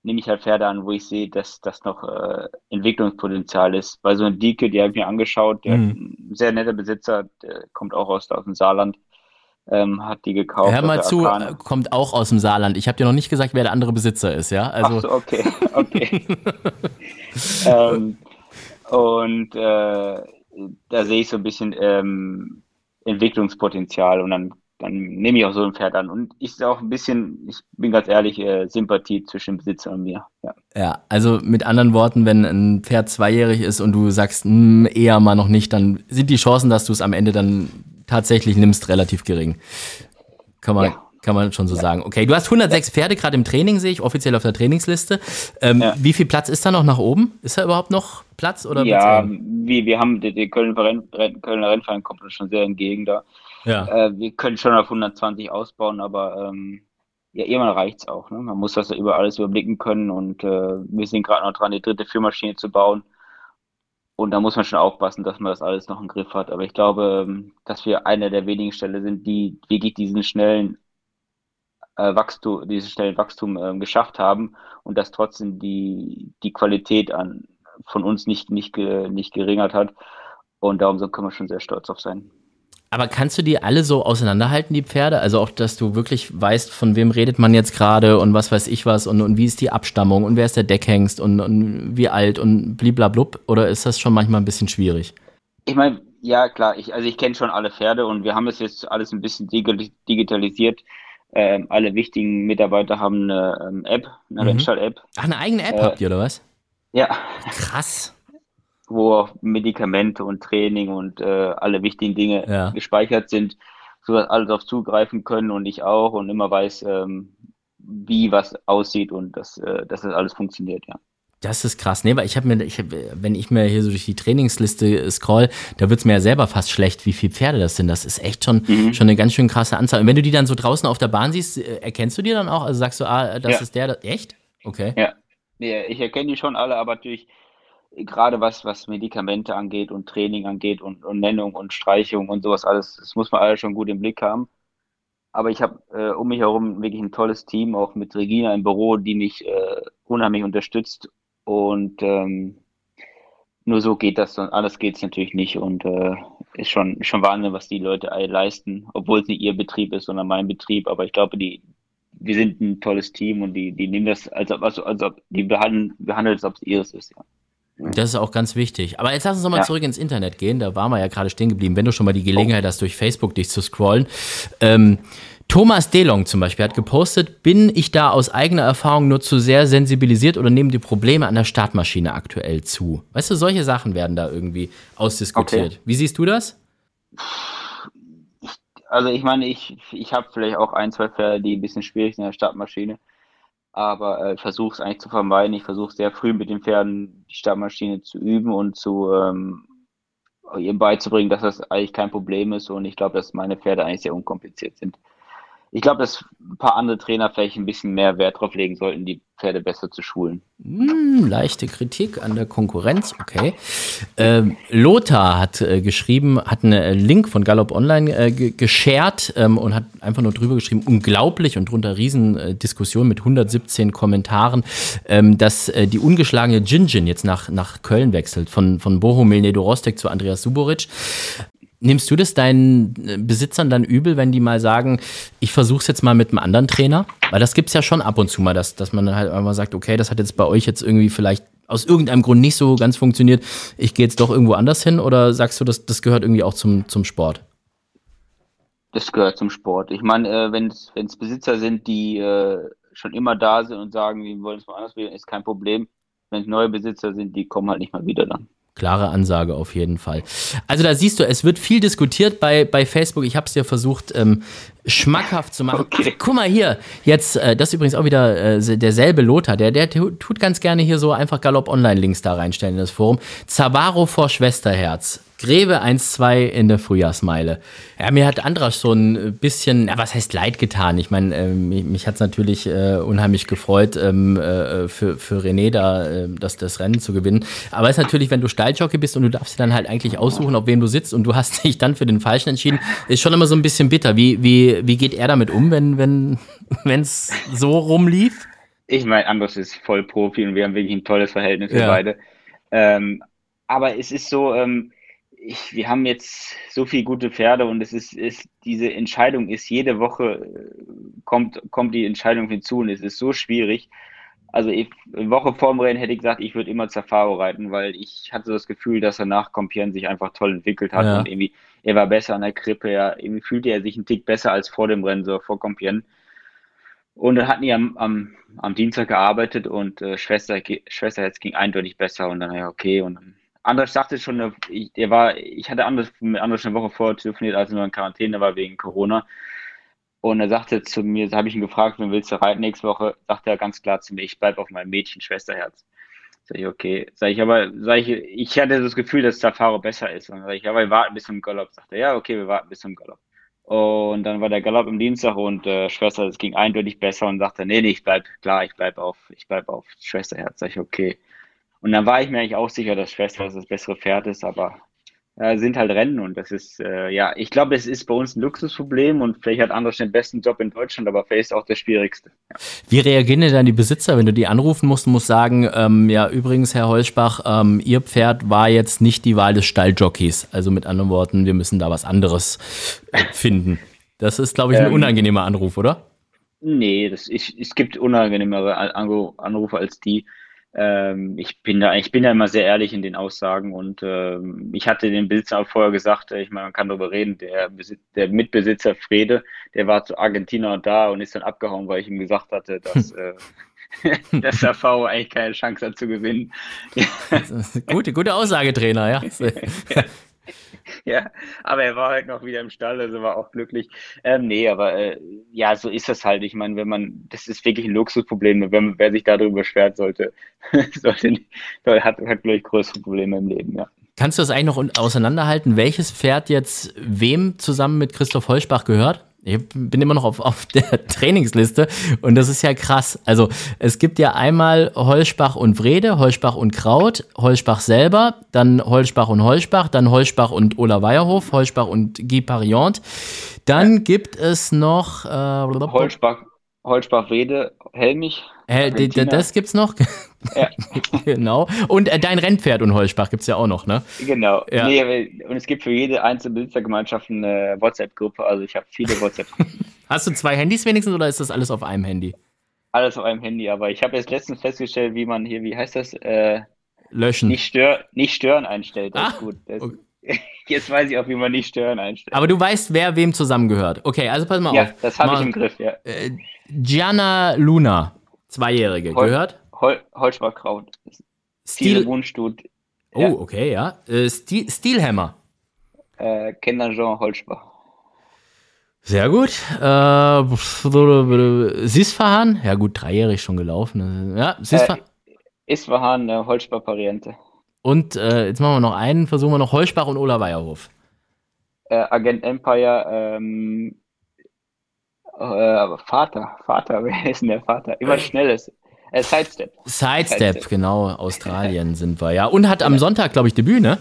nehme ich halt Pferde an, wo ich sehe, dass das noch äh, Entwicklungspotenzial ist. Bei so einer Dike, die habe ich mir angeschaut, der mhm. ein sehr netter Besitzer, der kommt auch aus, aus dem Saarland ähm, hat die gekauft. Hör mal zu, Arkane. kommt auch aus dem Saarland. Ich habe dir noch nicht gesagt, wer der andere Besitzer ist, ja? Also Ach so, okay, okay. ähm, und äh, da sehe ich so ein bisschen ähm, Entwicklungspotenzial und dann, dann nehme ich auch so ein Pferd an. Und ich sehe auch ein bisschen, ich bin ganz ehrlich, äh, Sympathie zwischen dem Besitzer und mir. Ja. ja, also mit anderen Worten, wenn ein Pferd zweijährig ist und du sagst, mh, hm, eher mal noch nicht, dann sind die Chancen, dass du es am Ende dann tatsächlich nimmst, relativ gering. Kann man, ja. kann man schon so ja. sagen. Okay, du hast 106 Pferde gerade im Training, sehe ich, offiziell auf der Trainingsliste. Ähm, ja. Wie viel Platz ist da noch nach oben? Ist da überhaupt noch Platz? Oder ja, wir, wir haben, die, Kölner, Renn, Kölner Rennverein kommt uns schon sehr entgegen da. Ja. Äh, wir können schon auf 120 ausbauen, aber ähm, ja, irgendwann reicht es auch. Ne? Man muss das über alles überblicken können und äh, wir sind gerade noch dran, die dritte Führmaschine zu bauen. Und da muss man schon aufpassen, dass man das alles noch im Griff hat. Aber ich glaube, ähm, dass wir eine der wenigen Stellen sind, die wirklich diesen schnellen äh, Wachstum, diesen schnellen Wachstum äh, geschafft haben und dass trotzdem die, die Qualität an, von uns nicht, nicht, nicht geringert hat. Und darum können wir schon sehr stolz auf sein. Aber kannst du die alle so auseinanderhalten, die Pferde? Also auch, dass du wirklich weißt, von wem redet man jetzt gerade und was weiß ich was und, und wie ist die Abstammung und wer ist der Deckhengst und, und wie alt und bliblablub? Oder ist das schon manchmal ein bisschen schwierig? Ich meine, ja klar, ich, also ich kenne schon alle Pferde und wir haben das jetzt alles ein bisschen digitalisiert. Ähm, alle wichtigen Mitarbeiter haben eine ähm, App, eine mhm. Rennstall-App. Ach, eine eigene App äh, habt ihr, oder was? Ja. Krass. Wo auch Medikamente und Training und äh, alle wichtigen Dinge ja. gespeichert sind, so dass alle darauf zugreifen können und ich auch und immer weiß, ähm, wie was aussieht und dass, äh, dass das alles funktioniert, ja. Das ist krass. Nee, weil ich habe mir, ich hab, wenn ich mir hier so durch die Trainingsliste scroll, da wird es mir ja selber fast schlecht, wie viele Pferde das sind. Das ist echt schon, mhm. schon eine ganz schön krasse Anzahl. Und wenn du die dann so draußen auf der Bahn siehst, äh, erkennst du die dann auch? Also sagst du, ah, das ja. ist der, das, echt? Okay. Ja. Nee, ich erkenne die schon alle, aber natürlich gerade was, was Medikamente angeht und Training angeht und, und Nennung und Streichung und sowas alles, das muss man alles schon gut im Blick haben. Aber ich habe äh, um mich herum wirklich ein tolles Team, auch mit Regina im Büro, die mich äh, unheimlich unterstützt. Und ähm, nur so geht das, anders geht es natürlich nicht. Und äh, ist schon, schon Wahnsinn, was die Leute leisten, obwohl es nicht ihr Betrieb ist, sondern mein Betrieb. Aber ich glaube, die, wir sind ein tolles Team und die, die nehmen das, als ob, als, als ob die behandeln, es, als ob es ihres ist, ja. Das ist auch ganz wichtig. Aber jetzt lass uns nochmal ja. zurück ins Internet gehen. Da waren wir ja gerade stehen geblieben. Wenn du schon mal die Gelegenheit hast, durch Facebook dich zu scrollen. Ähm, Thomas Delong zum Beispiel hat gepostet, bin ich da aus eigener Erfahrung nur zu sehr sensibilisiert oder nehmen die Probleme an der Startmaschine aktuell zu? Weißt du, solche Sachen werden da irgendwie ausdiskutiert. Okay. Wie siehst du das? Also ich meine, ich, ich habe vielleicht auch ein, zwei Fälle, die ein bisschen schwierig sind in der Startmaschine aber äh, versuche es eigentlich zu vermeiden. Ich versuche sehr früh mit den Pferden die Startmaschine zu üben und zu ähm, ihr beizubringen, dass das eigentlich kein Problem ist. Und ich glaube, dass meine Pferde eigentlich sehr unkompliziert sind ich glaube, dass ein paar andere Trainer vielleicht ein bisschen mehr Wert drauf legen sollten, die Pferde besser zu schulen. Hm, leichte Kritik an der Konkurrenz, okay. Ähm, Lothar hat äh, geschrieben, hat einen Link von Gallop Online äh, geshared ähm, und hat einfach nur drüber geschrieben, unglaublich und drunter Riesendiskussion mit 117 Kommentaren, ähm, dass äh, die ungeschlagene Jinjin jetzt nach, nach Köln wechselt, von, von Bohumil Nedorostek zu Andreas Suboric. Nimmst du das deinen äh, Besitzern dann übel, wenn die mal sagen, ich versuche es jetzt mal mit einem anderen Trainer? Weil das gibt es ja schon ab und zu mal, dass, dass man halt einmal sagt, okay, das hat jetzt bei euch jetzt irgendwie vielleicht aus irgendeinem Grund nicht so ganz funktioniert. Ich gehe jetzt doch irgendwo anders hin oder sagst du, das, das gehört irgendwie auch zum, zum Sport? Das gehört zum Sport. Ich meine, äh, wenn es Besitzer sind, die äh, schon immer da sind und sagen, wir wollen es mal anders ist kein Problem. Wenn es neue Besitzer sind, die kommen halt nicht mal wieder dann. Klare Ansage auf jeden Fall. Also da siehst du, es wird viel diskutiert bei, bei Facebook. Ich habe es dir versucht, ähm, schmackhaft zu machen. Okay. Guck mal hier, jetzt, äh, das ist übrigens auch wieder äh, derselbe Lothar, der, der tut ganz gerne hier so einfach Galopp Online-Links da reinstellen in das Forum. Zavaro vor Schwesterherz. Greve 1-2 in der Frühjahrsmeile. Ja, mir hat Andras so ein bisschen, na, was heißt leid getan? Ich meine, äh, mich, mich hat es natürlich äh, unheimlich gefreut, ähm, äh, für, für René da äh, das, das Rennen zu gewinnen. Aber es ist natürlich, wenn du Stalljockey bist und du darfst dir dann halt eigentlich aussuchen, auf wen du sitzt und du hast dich dann für den Falschen entschieden, ist schon immer so ein bisschen bitter. Wie, wie, wie geht er damit um, wenn wenn es so rumlief? Ich meine, Andras ist voll Profi und wir haben wirklich ein tolles Verhältnis, wir ja. beide. Ähm, aber es ist so, ähm, ich, wir haben jetzt so viele gute Pferde und es ist, ist diese Entscheidung ist jede Woche äh, kommt, kommt die Entscheidung hinzu und es ist so schwierig. Also ich, eine Woche vorm Rennen hätte ich gesagt, ich würde immer Zafaro reiten, weil ich hatte das Gefühl, dass er nach Compiègne sich einfach toll entwickelt hat ja. und irgendwie, er war besser an der Krippe, ja, irgendwie fühlte er sich einen Tick besser als vor dem Rennen, so vor Compiègne. Und dann hatten die am, am, am Dienstag gearbeitet und äh, Schwester, Schwester jetzt ging eindeutig besser und dann, ja, okay, und dann Anders sagte schon, ich, der war, ich hatte Anders, mit Anders eine Woche vorher telefoniert, als er nur in Quarantäne war wegen Corona. Und er sagte zu mir, habe ich ihn gefragt, wen willst du reiten nächste Woche? Sagte er ganz klar zu mir, ich bleibe auf meinem Mädchen-Schwesterherz. Sag ich, okay. Sag ich, aber, sag ich, ich hatte das Gefühl, dass Safaro besser ist. Und sag ich, aber wir warten bis zum Galopp. Sagt er, ja, okay, wir warten bis zum Galopp. Und dann war der Galopp am Dienstag und äh, Schwester, es ging eindeutig besser und sagte, nee, nee, ich bleib, klar, ich bleib auf, ich bleib auf Schwesterherz. Sag ich, okay. Und dann war ich mir eigentlich auch sicher, dass Schwester das bessere Pferd ist, aber äh, sind halt Rennen und das ist, äh, ja, ich glaube, es ist bei uns ein Luxusproblem und vielleicht hat Anders den besten Job in Deutschland, aber vielleicht ist auch der schwierigste. Ja. Wie reagieren denn dann die Besitzer, wenn du die anrufen musst und musst sagen, ähm, ja, übrigens, Herr Holzbach, ähm, Ihr Pferd war jetzt nicht die Wahl des Stalljockeys. Also mit anderen Worten, wir müssen da was anderes äh, finden. Das ist, glaube ich, ein ähm, unangenehmer Anruf, oder? Nee, das, ich, es gibt unangenehmere Anrufe als die ähm, ich bin da, ich bin da immer sehr ehrlich in den Aussagen und ähm, ich hatte den Besitzer auch vorher gesagt, äh, ich meine, man kann darüber reden, der, Besitz, der Mitbesitzer Frede, der war zu Argentina da und ist dann abgehauen, weil ich ihm gesagt hatte, dass äh, dass der V eigentlich keine Chance hat zu gewinnen. gute, gute Aussage, Trainer, ja. ja, aber er war halt noch wieder im Stall, also war auch glücklich. Ähm, nee, aber äh, ja, so ist das halt. Ich meine, wenn man, das ist wirklich ein Luxusproblem. Wenn, wer sich darüber beschwert, sollte, sollte nicht, hat, hat, glaube ich, größere Probleme im Leben, ja. Kannst du das eigentlich noch auseinanderhalten, welches Pferd jetzt wem zusammen mit Christoph Holschbach gehört? Ich bin immer noch auf, auf der Trainingsliste und das ist ja krass. Also es gibt ja einmal Holschbach und Wrede, Holschbach und Kraut, Holschbach selber, dann Holschbach und Holschbach, dann Holschbach und Ola Weierhof, Holschbach und Guy Pariant. Dann ja. gibt es noch äh, Holschbach, Holzbach Wede, Helmich. Äh, das gibt's noch. Ja. genau. Und äh, dein Rennpferd und Holzbach gibt's ja auch noch, ne? Genau. Ja. Nee, und es gibt für jede einzelne Besitzergemeinschaft eine WhatsApp-Gruppe. Also ich habe viele WhatsApp-Gruppen. Hast du zwei Handys wenigstens oder ist das alles auf einem Handy? Alles auf einem Handy, aber ich habe jetzt letztens festgestellt, wie man hier, wie heißt das? Äh, Löschen. Nicht, stör, nicht stören einstellt. Das ah, ist gut. Das, okay. Jetzt weiß ich auch, wie man nicht stören einstellt. Aber du weißt, wer wem zusammengehört. Okay, also pass mal ja, auf. Ja, das habe ich im Griff, ja. Äh, Gianna Luna, Zweijährige, Hol gehört? Hol Holzbachkraut. Stil Wohnstut. Oh, ja. okay, ja. Äh, Stil Stilhammer. Äh, Kinder Jean Holzbach. Sehr gut. Äh, Sisfahan, ja gut, dreijährig schon gelaufen. Ja, Sisfahan. Äh, Isfahan, äh, Holzbach-Variante. Und äh, jetzt machen wir noch einen, versuchen wir noch Holzbach und Ola Weierhof. Äh, Agent Empire, ähm, äh, Vater, Vater, wer ist denn der Vater? Immer schnelles. Äh, Sidestep. Sidestep. Sidestep, genau, Australien sind wir, ja. Und hat am Sonntag, glaube ich, Debüt, ne?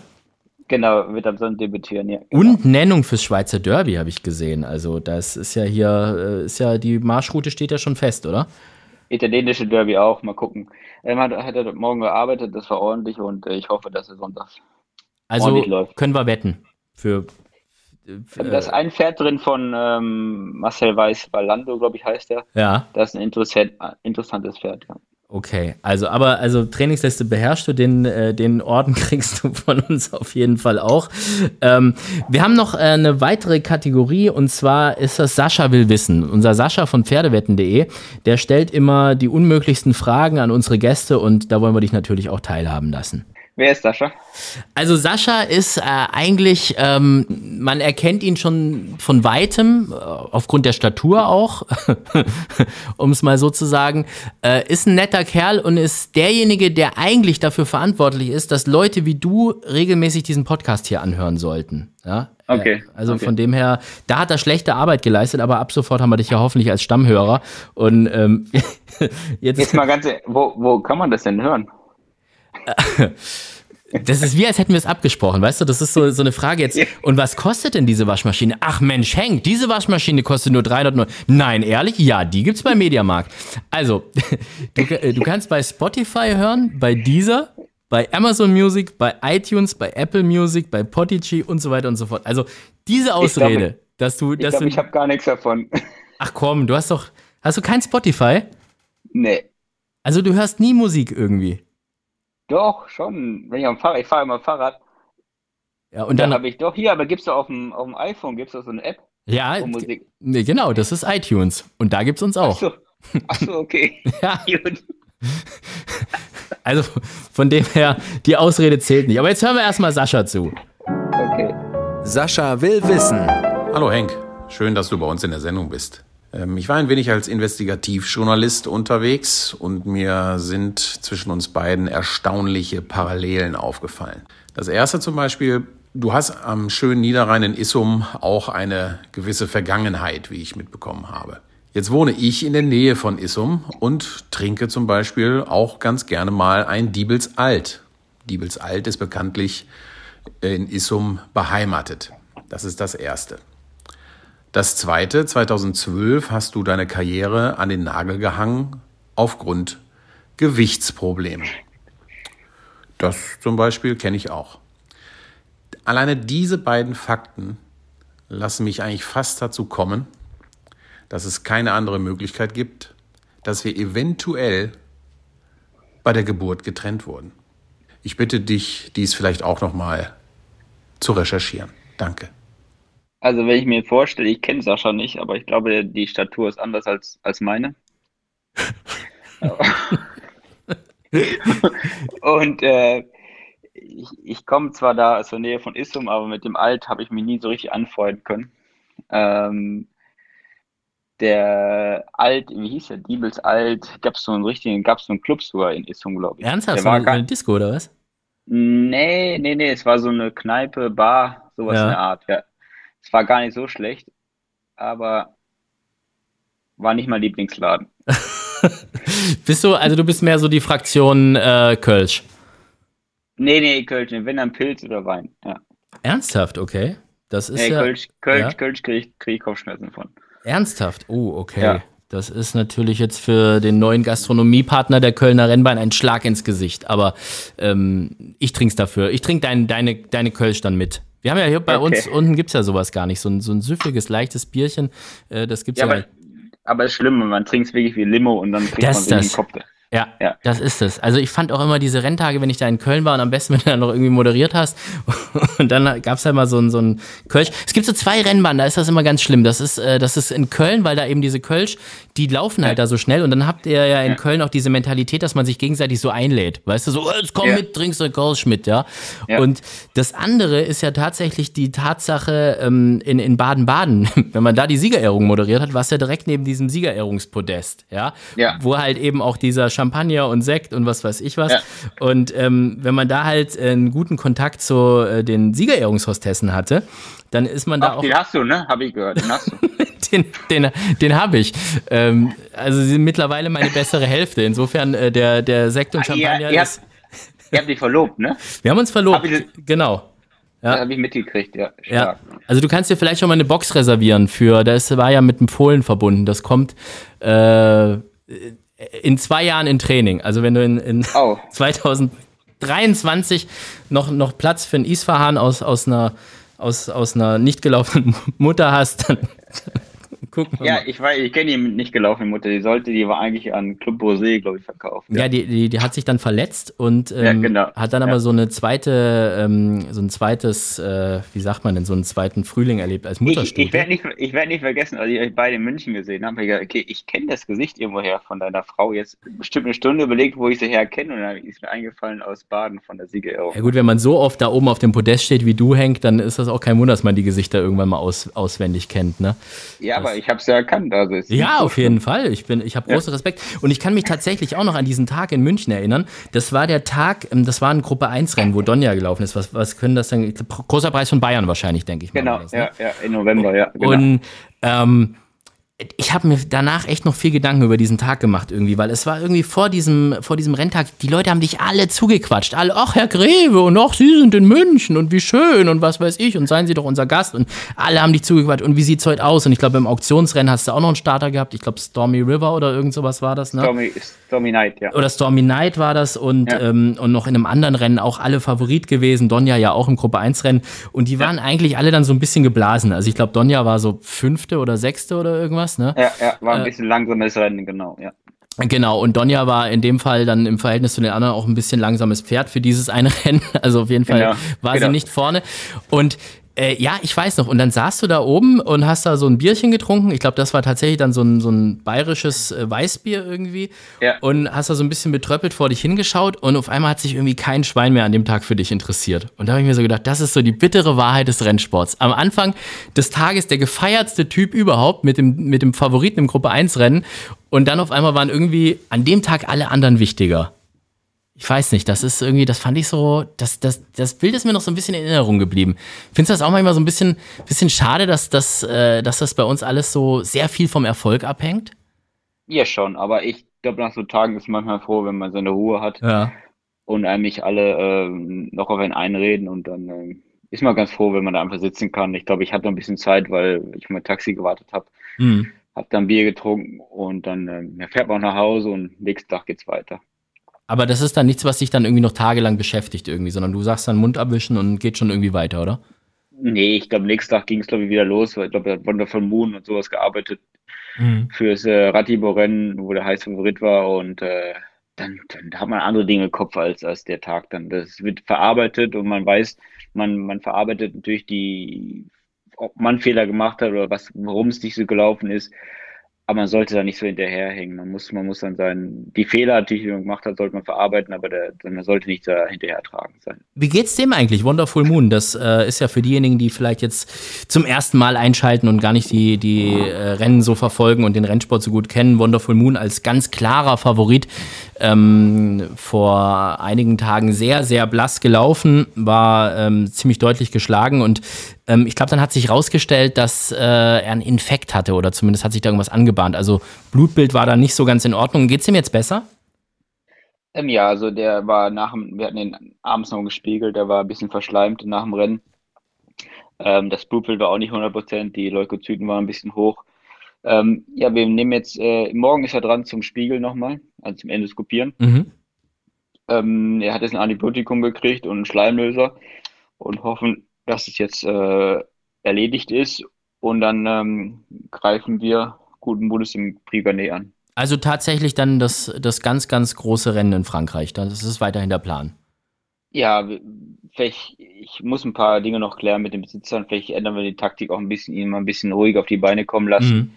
Genau, wird am Sonntag debütieren, ja. Genau. Und Nennung fürs Schweizer Derby habe ich gesehen. Also das ist ja hier, äh, ist ja, die Marschroute steht ja schon fest, oder? Italienische Derby auch, mal gucken. Er hat, hat er morgen gearbeitet, das war ordentlich und äh, ich hoffe, dass er Sonntag also können wir wetten für äh, da ist ein Pferd drin von ähm, Marcel Weiß, Valando, glaube ich, heißt er. Ja. Das ist ein interessant, interessantes Pferd, ja. Okay, also aber also Trainingsliste beherrschst du, den, äh, den Orden kriegst du von uns auf jeden Fall auch. Ähm, wir haben noch äh, eine weitere Kategorie und zwar ist das Sascha will wissen. Unser Sascha von Pferdewetten.de, der stellt immer die unmöglichsten Fragen an unsere Gäste und da wollen wir dich natürlich auch teilhaben lassen. Wer ist Sascha? Also Sascha ist äh, eigentlich, ähm, man erkennt ihn schon von weitem, äh, aufgrund der Statur auch, um es mal so zu sagen, äh, ist ein netter Kerl und ist derjenige, der eigentlich dafür verantwortlich ist, dass Leute wie du regelmäßig diesen Podcast hier anhören sollten. Ja? Okay. Also okay. von dem her, da hat er schlechte Arbeit geleistet, aber ab sofort haben wir dich ja hoffentlich als Stammhörer. Und ähm, jetzt, jetzt mal ganz, wo, wo kann man das denn hören? Das ist wie, als hätten wir es abgesprochen, weißt du? Das ist so, so eine Frage jetzt. Und was kostet denn diese Waschmaschine? Ach Mensch, Henk, diese Waschmaschine kostet nur 300 Nein, ehrlich? Ja, die gibt's bei Mediamarkt. Also, du, du kannst bei Spotify hören, bei Deezer, bei Amazon Music, bei iTunes, bei Apple Music, bei Podigy und so weiter und so fort. Also, diese Ausrede, glaub, dass du. Dass ich glaube, ich habe gar nichts davon. Ach komm, du hast doch. Hast du kein Spotify? Nee. Also, du hörst nie Musik irgendwie. Doch, schon. Wenn ich am Fahrrad, ich fahre immer Fahrrad. Ja, und dann, dann habe ich doch hier, aber gibt es auf dem, auf dem iPhone gibt's doch so eine App? Ja, nee, genau, das ist iTunes. Und da gibt es uns auch. Achso, Ach so, okay. ja. also von dem her, die Ausrede zählt nicht. Aber jetzt hören wir erstmal Sascha zu. Okay. Sascha will wissen. Hallo Henk, schön, dass du bei uns in der Sendung bist. Ähm, ich war ein wenig als Investigativjournalist unterwegs und mir sind zwischen uns beiden erstaunliche Parallelen aufgefallen. Das erste zum Beispiel, du hast am schönen Niederrhein in Issum auch eine gewisse Vergangenheit, wie ich mitbekommen habe. Jetzt wohne ich in der Nähe von Issum und trinke zum Beispiel auch ganz gerne mal ein Diebels Alt. Diebels Alt ist bekanntlich in Issum beheimatet. Das ist das Erste. Das zweite, 2012 hast du deine Karriere an den Nagel gehangen aufgrund Gewichtsproblemen. Das zum Beispiel kenne ich auch. Alleine diese beiden Fakten lassen mich eigentlich fast dazu kommen, dass es keine andere Möglichkeit gibt, dass wir eventuell bei der Geburt getrennt wurden. Ich bitte dich, dies vielleicht auch nochmal zu recherchieren. Danke. Also wenn ich mir vorstelle, ich kenne Sascha nicht, aber ich glaube, die Statur ist anders als, als meine. Und äh, ich, ich komme zwar da aus der Nähe von Issum, aber mit dem Alt habe ich mich nie so richtig anfreunden können. Ähm, der Alt, wie hieß der, Diebels Alt, gab es so einen richtigen, gab es so einen Club sogar in Issum, glaube ich. Ernsthaft? Der war so gar, eine Disco oder was? nee, nee, nee, es war so eine Kneipe, Bar, sowas Ja. in der Art, ja. Es war gar nicht so schlecht, aber war nicht mein Lieblingsladen. Bist du, also du bist mehr so die Fraktion äh, Kölsch. Nee, nee, Kölsch, wenn dann Pilz oder Wein, ja. Ernsthaft, okay. Das ist Nee, ja Kölsch, Kölsch, ja. Kölsch kriege ich, krieg ich Kopfschmerzen von. ernsthaft. Oh, okay. Ja. Das ist natürlich jetzt für den neuen Gastronomiepartner der Kölner Rennbahn ein Schlag ins Gesicht. Aber ähm, ich trink's dafür. Ich trinke dein, deine, deine Kölsch dann mit. Wir haben ja hier bei Okay. uns unten gibt's ja sowas gar nicht. So ein, so ein süffiges, leichtes Bierchen. Äh, das gibt's Ja, ja. aber, aber ist schlimm, man trinkt es wirklich wie Limo und dann kriegt Das man das. Kopf. Ja, Ja. das ist es. Also ich fand auch immer diese Renntage, wenn ich da in Köln war und am besten, wenn du dann noch irgendwie moderiert hast. Und dann gab's halt mal so ein, so ein Kölsch. Es gibt so zwei Rennbahnen, da ist das immer ganz schlimm. Das ist, äh, das ist in Köln, weil da eben diese Kölsch, die laufen halt da so schnell. Und dann habt ihr ja in Ja. Köln auch diese Mentalität, dass man sich gegenseitig so einlädt. Weißt du, so, "Oh, jetzt komm Ja. mit, trinkst du Kölsch mit, ja? Ja. Und das andere ist ja tatsächlich die Tatsache ähm, in, in Baden-Baden. Wenn man da die Siegerehrung moderiert hat, war es ja direkt neben diesem Siegerehrungspodest, ja? Ja. Wo halt eben auch dieser Champagner und Sekt und was weiß ich was. Ja. Und ähm, wenn man da halt äh, einen guten Kontakt zu äh, den Siegerehrungshostessen hatte, dann ist man da Ach, auch. den hast du, ne? Habe ich gehört. Den hast du. Den, den, den habe ich. Ähm, also sie sind mittlerweile meine bessere Hälfte. Insofern äh, der, der Sekt und Ah, ihr, Champagner ihr, ist. habt, ihr habt dich verlobt, ne? Wir haben uns verlobt. Hab Genau. Ja. Das habe ich mitgekriegt, ja. Ja, also du kannst dir vielleicht schon mal eine Box reservieren für, das war ja mit dem Fohlen verbunden. Das kommt äh, in zwei Jahren in Training. Also wenn du in, in Oh. 2023 noch, noch Platz für einen Isfahan aus, aus einer aus, aus einer nicht gelaufenen Mutter hast, dann gucken wir Ja, mal. ich weiß, ich kenne die nicht gelaufene Mutter. Die sollte, die war eigentlich an Club Rosé, glaube ich, verkauft. Ja, die, die, die hat sich dann verletzt und ähm, Ja, genau. hat dann aber Ja. so eine zweite, ähm, so ein zweites, äh, wie sagt man denn, so einen zweiten Frühling erlebt als Ich, Mutterstute. ich werde nicht, ich werd nicht vergessen, als ich euch beide in München gesehen habe, hab ich gedacht, okay, ich kenne das Gesicht irgendwoher von deiner Frau. Jetzt bestimmt eine Stunde überlegt, wo ich sie herkenne und dann ist mir eingefallen aus Baden von der Siegerehrung. Ja gut, wenn man so oft da oben auf dem Podest steht wie du, Henk, dann ist das auch kein Wunder, dass man die Gesichter irgendwann mal aus, auswendig kennt, ne? Ja, aber ich habe es ja erkannt. Also Ja, auf jeden Fall. Ich bin, ich habe Ja. großen Respekt. Und ich kann mich tatsächlich auch noch an diesen Tag in München erinnern. Das war der Tag, ähm, das war ein Gruppe 1 Rennen, wo Donja gelaufen ist. Was, was können das denn? Ich Großer Preis von Bayern wahrscheinlich, denke ich mal. Genau, war das, ne? ja, ja, im November, ja. Genau. Und ähm, ich habe mir danach echt noch viel Gedanken über diesen Tag gemacht irgendwie, weil es war irgendwie vor diesem, vor diesem Renntag, die Leute haben dich alle zugequatscht. Alle, ach Herr Greve und ach, Sie sind in München und wie schön und was weiß ich und seien Sie doch unser Gast und alle haben dich zugequatscht und wie sieht's heute aus? Und ich glaube, im Auktionsrennen hast du auch noch einen Starter gehabt. Ich glaube, Stormy River oder irgend sowas war das, ne? Stormy, Stormy Night, ja. oder Stormy Night war das und, Ja. ähm, und noch in einem anderen Rennen auch alle Favorit gewesen. Donja ja auch im Gruppe 1 Rennen. Und die waren eigentlich alle dann so ein bisschen geblasen. Also ich glaube, Donja war so fünfte oder sechste oder irgendwas, ne? Ja, ja, war ein Äh, bisschen langsames Rennen, genau, ja. Genau, und Donja war in dem Fall dann im Verhältnis zu den anderen auch ein bisschen langsames Pferd für dieses eine Rennen. Also auf jeden Fall Genau, war sie genau. nicht vorne. Und äh, ja, ich weiß noch. Und dann saßt du da oben und hast da so ein Bierchen getrunken. Ich glaube, das war tatsächlich dann so ein, so ein bayerisches äh, Weißbier irgendwie. Ja. Und hast da so ein bisschen betröppelt vor dich hingeschaut und auf einmal hat sich irgendwie kein Schwein mehr an dem Tag für dich interessiert. Und da habe ich mir so gedacht, das ist so die bittere Wahrheit des Rennsports. Am Anfang des Tages der gefeiertste Typ überhaupt mit dem, mit dem Favoriten im Gruppe 1 Rennen. Und dann auf einmal waren irgendwie an dem Tag alle anderen wichtiger. Ich weiß nicht, das ist irgendwie, das fand ich so, das, das, das Bild ist mir noch so ein bisschen in Erinnerung geblieben. Findest du das auch manchmal so ein bisschen, bisschen schade, dass das, äh, dass das bei uns alles so sehr viel vom Erfolg abhängt? Ja, schon, aber ich glaube, nach so Tagen ist man manchmal froh, wenn man seine Ruhe hat Ja. und eigentlich alle ähm, noch auf einen einreden und dann ähm, ist man ganz froh, wenn man da einfach sitzen kann. Ich glaube, ich hatte noch ein bisschen Zeit, weil ich mein Taxi gewartet habe, Hm. habe dann Bier getrunken und dann ähm, fährt man nach Hause und nächsten Tag geht's weiter. Aber das ist dann nichts, was dich dann irgendwie noch tagelang beschäftigt irgendwie, sondern du sagst dann Mund abwischen und geht schon irgendwie weiter, oder? Nee, ich glaube, nächsten Tag ging es, glaube ich, wieder los, weil ich glaube, er hat Wonderful Moon und sowas gearbeitet Mhm. fürs äh, Ratibo-Rennen, wo der heiße Favorit war und äh, dann, dann hat man andere Dinge im Kopf als, als der Tag dann. Das wird verarbeitet und man weiß, man, man verarbeitet natürlich die, ob man Fehler gemacht hat oder was, warum es nicht so gelaufen ist. Aber man sollte da nicht so hinterherhängen. Man muss, man muss dann sein, die Fehler, die man gemacht hat, sollte man verarbeiten, aber der, man sollte nicht da hinterher tragen sein. Wie geht's dem eigentlich? Wonderful Moon, das äh, ist ja für diejenigen, die vielleicht jetzt zum ersten Mal einschalten und gar nicht die, die äh, Rennen so verfolgen und den Rennsport so gut kennen. Wonderful Moon als ganz klarer Favorit ähm, vor einigen Tagen sehr, sehr blass gelaufen, war ähm, ziemlich deutlich geschlagen und ähm, ich glaube, dann hat sich rausgestellt, dass äh, er einen Infekt hatte oder zumindest hat sich da irgendwas angebahnt. Also Blutbild war da nicht so ganz in Ordnung. Geht's ihm jetzt besser? Ähm, ja, also der war nach dem, wir hatten ihn abends noch gespiegelt, der war ein bisschen verschleimt nach dem Rennen. Ähm, das Blutbild war auch nicht 100%, die Leukozyten waren ein bisschen hoch. Ähm, ja, wir nehmen jetzt, äh, morgen ist er dran zum Spiegel nochmal, also zum Endoskopieren. Mhm. Ähm, er hat jetzt ein Antibiotikum gekriegt und einen Schleimlöser und hoffen, dass es jetzt äh, erledigt ist und dann ähm, greifen wir guten Mutes im Prix an. Also tatsächlich dann das, das ganz, ganz große Rennen in Frankreich. Das ist weiterhin der Plan. Ja, vielleicht, ich muss ein paar Dinge noch klären mit den Besitzern. Vielleicht ändern wir die Taktik auch ein bisschen, ihn mal ein bisschen ruhig auf die Beine kommen lassen. Mhm.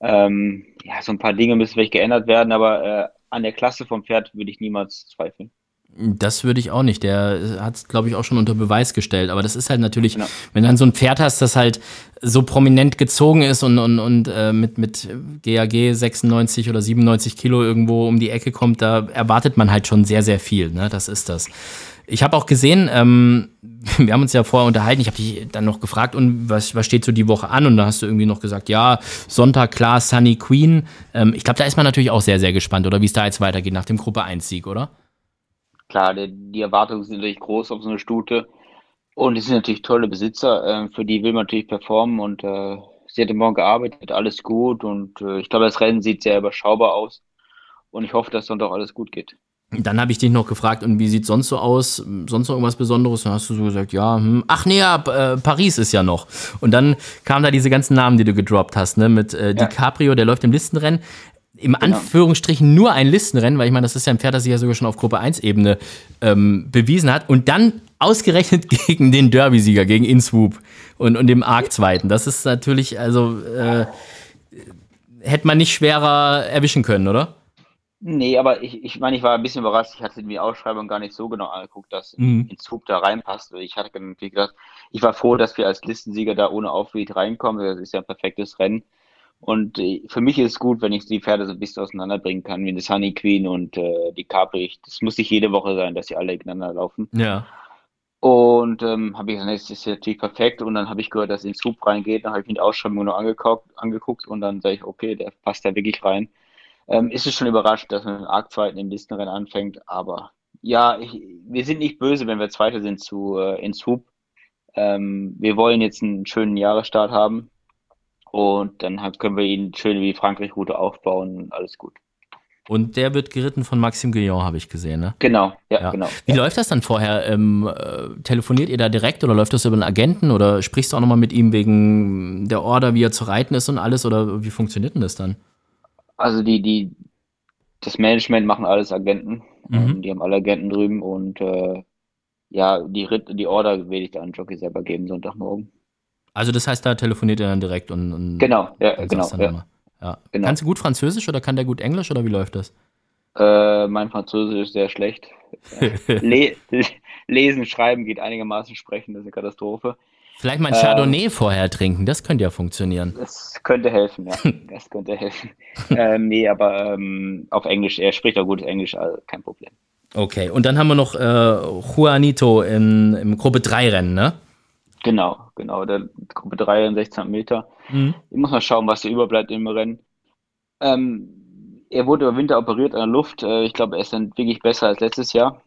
Ähm, ja, so ein paar Dinge müssen vielleicht geändert werden, aber äh, an der Klasse vom Pferd würde ich niemals zweifeln. Das würde ich auch nicht. Der hat es, glaube ich, auch schon unter Beweis gestellt. Aber das ist halt natürlich, genau. wenn du dann so ein Pferd hast, das halt so prominent gezogen ist und, und, und äh, mit, mit GAG 96 oder 97 Kilo irgendwo um die Ecke kommt, da erwartet man halt schon sehr, sehr viel. Ne? Das ist das. Ich habe auch gesehen, ähm, wir haben uns ja vorher unterhalten, ich habe dich dann noch gefragt, und was, was steht so die Woche an? Und da hast du irgendwie noch gesagt, ja, Sonntag klar, Sunny Queen. Ähm, ich glaube, da ist man natürlich auch sehr, sehr gespannt, oder wie es da jetzt weitergeht nach dem Gruppe 1-Sieg, oder? Klar, die, die Erwartungen sind natürlich groß auf so eine Stute. Und es sind natürlich tolle Besitzer, äh, für die will man natürlich performen und äh, sie hat morgen gearbeitet, alles gut und äh, ich glaube, das Rennen sieht sehr überschaubar aus und ich hoffe, dass dann doch alles gut geht. Dann habe ich dich noch gefragt, und wie sieht sonst so aus? Sonst noch irgendwas Besonderes? Dann hast du so gesagt, ja, hm, ach nee, ja, äh, Paris ist ja noch. Und dann kamen da diese ganzen Namen, die du gedroppt hast, ne? Mit äh, ja. DiCaprio, der läuft im Listenrennen im genau. Anführungsstrichen nur ein Listenrennen, weil ich meine, das ist ja ein Pferd, das sich ja sogar schon auf Gruppe 1-Ebene ähm, bewiesen hat. Und dann ausgerechnet gegen den Derby-Sieger, gegen Inswoop und, und dem Arc-Zweiten. Das ist natürlich, also, äh, hätte man nicht schwerer erwischen können, oder? Nee, aber ich, ich meine, ich war ein bisschen überrascht. Ich hatte die Ausschreibung gar nicht so genau angeguckt, dass mhm. Inswoop da reinpasst. Ich hatte gedacht, ich war froh, dass wir als Listensieger da ohne Aufwied reinkommen. Das ist ja ein perfektes Rennen. Und äh, für mich ist es gut, wenn ich die Pferde so ein bisschen auseinanderbringen kann, wie eine Sunny Queen und äh, die Capri. Das muss nicht jede Woche sein, dass sie alle gegeneinander laufen. Ja. Und ähm, habe ich gesagt, das ist natürlich perfekt. Und dann habe ich gehört, dass in Soup reingeht. Dann habe ich mir die Ausschreibung nur angeguckt, angeguckt und dann sage ich, okay, der passt da wirklich rein. Ähm, ist es schon überrascht, dass man Arc zweiten im Listenrennen anfängt, aber ja, ich, wir sind nicht böse, wenn wir Zweite sind zu äh, in Swoop. Ähm, wir wollen jetzt einen schönen Jahresstart haben. Und dann können wir ihn schön wie Frankreich-Route aufbauen alles gut. Und der wird geritten von Maxime Guillon, habe ich gesehen, ne? Genau, ja, ja. genau. Wie ja. läuft das dann vorher? Ähm, äh, telefoniert ihr da direkt oder läuft das über einen Agenten oder sprichst du auch nochmal mit ihm wegen der Order, wie er zu reiten ist und alles oder wie funktioniert denn das dann? Also die, die, das Management machen alles Agenten. Mhm. Ähm, die haben alle Agenten drüben und äh, ja, die, die Order werde ich da an Jockey selber geben, Sonntagmorgen. Also das heißt, da telefoniert er dann direkt und, und genau, ja, genau, ja. ja. Genau. Kannst du gut Französisch oder kann der gut Englisch oder wie läuft das? Äh, mein Französisch ist sehr schlecht. Le Lesen, Schreiben geht einigermaßen sprechen, das ist eine Katastrophe. Vielleicht mal ein Chardonnay ähm, vorher trinken, das könnte ja funktionieren. Das könnte helfen, ja. das könnte helfen. ähm, nee, aber ähm, auf Englisch, er spricht auch gutes Englisch, also kein Problem. Okay, und dann haben wir noch äh, Juanito in, im Gruppe 3 Rennen, ne? Genau, genau. Der Gruppe 3 in 16 Meter. Mhm. Ich muss mal schauen, was da überbleibt im Rennen. Ähm, er wurde über Winter operiert an der Luft. Äh, ich glaube, er ist dann wirklich besser als letztes Jahr.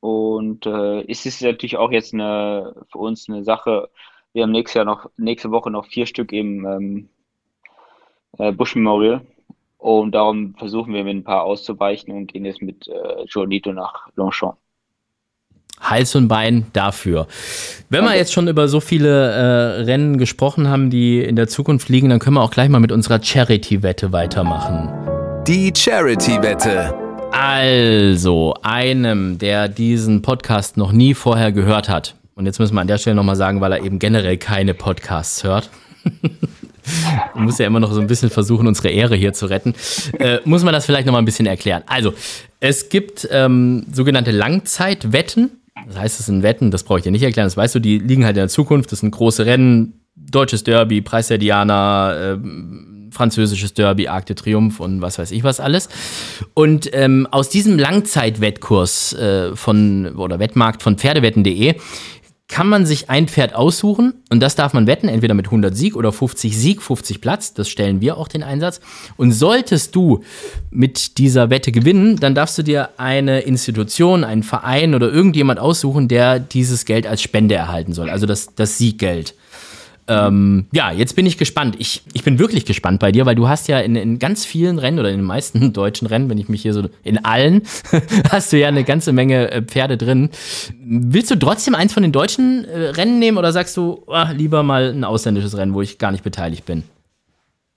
Und äh, es ist natürlich auch jetzt eine, für uns eine Sache. Wir haben nächstes Jahr noch, nächste Woche noch vier Stück im ähm, äh, Bush Memorial. Und darum versuchen wir mit ein paar auszuweichen und gehen jetzt mit äh, Journito nach Longchamp. Hals und Bein dafür. Wenn wir jetzt schon über so viele äh, Rennen gesprochen haben, die in der Zukunft liegen, dann können wir auch gleich mal mit unserer Charity-Wette weitermachen. Die Charity-Wette. Also, einem, der diesen Podcast noch nie vorher gehört hat, und jetzt müssen wir an der Stelle nochmal sagen, weil er eben generell keine Podcasts hört. Ich muss ja immer noch so ein bisschen versuchen, unsere Ehre hier zu retten. Äh, muss man das vielleicht nochmal ein bisschen erklären. Also, es gibt ähm, sogenannte Langzeitwetten. Das heißt, es sind Wetten, das brauche ich dir nicht erklären, das weißt du, die liegen halt in der Zukunft. Das sind große Rennen, deutsches Derby, Preis der Diana, äh, französisches Derby, Arc de Triomphe und was weiß ich was alles. Und ähm, aus diesem Langzeitwettkurs äh, von oder Wettmarkt von Pferdewetten.de kann man sich ein Pferd aussuchen und das darf man wetten, entweder mit 100 Sieg oder 50 Sieg, 50 Platz. Das stellen wir auch den Einsatz. Und solltest du mit dieser Wette gewinnen, dann darfst du dir eine Institution, einen Verein oder irgendjemand aussuchen, der dieses Geld als Spende erhalten soll. Also das, das Sieggeld. Ähm, ja, jetzt bin ich gespannt. Ich, ich bin wirklich gespannt bei dir, weil du hast ja in, in ganz vielen Rennen oder in den meisten deutschen Rennen, wenn ich mich hier so in allen, hast du ja eine ganze Menge äh, Pferde drin. Willst du trotzdem eins von den deutschen äh, Rennen nehmen oder sagst du oh, lieber mal ein ausländisches Rennen, wo ich gar nicht beteiligt bin?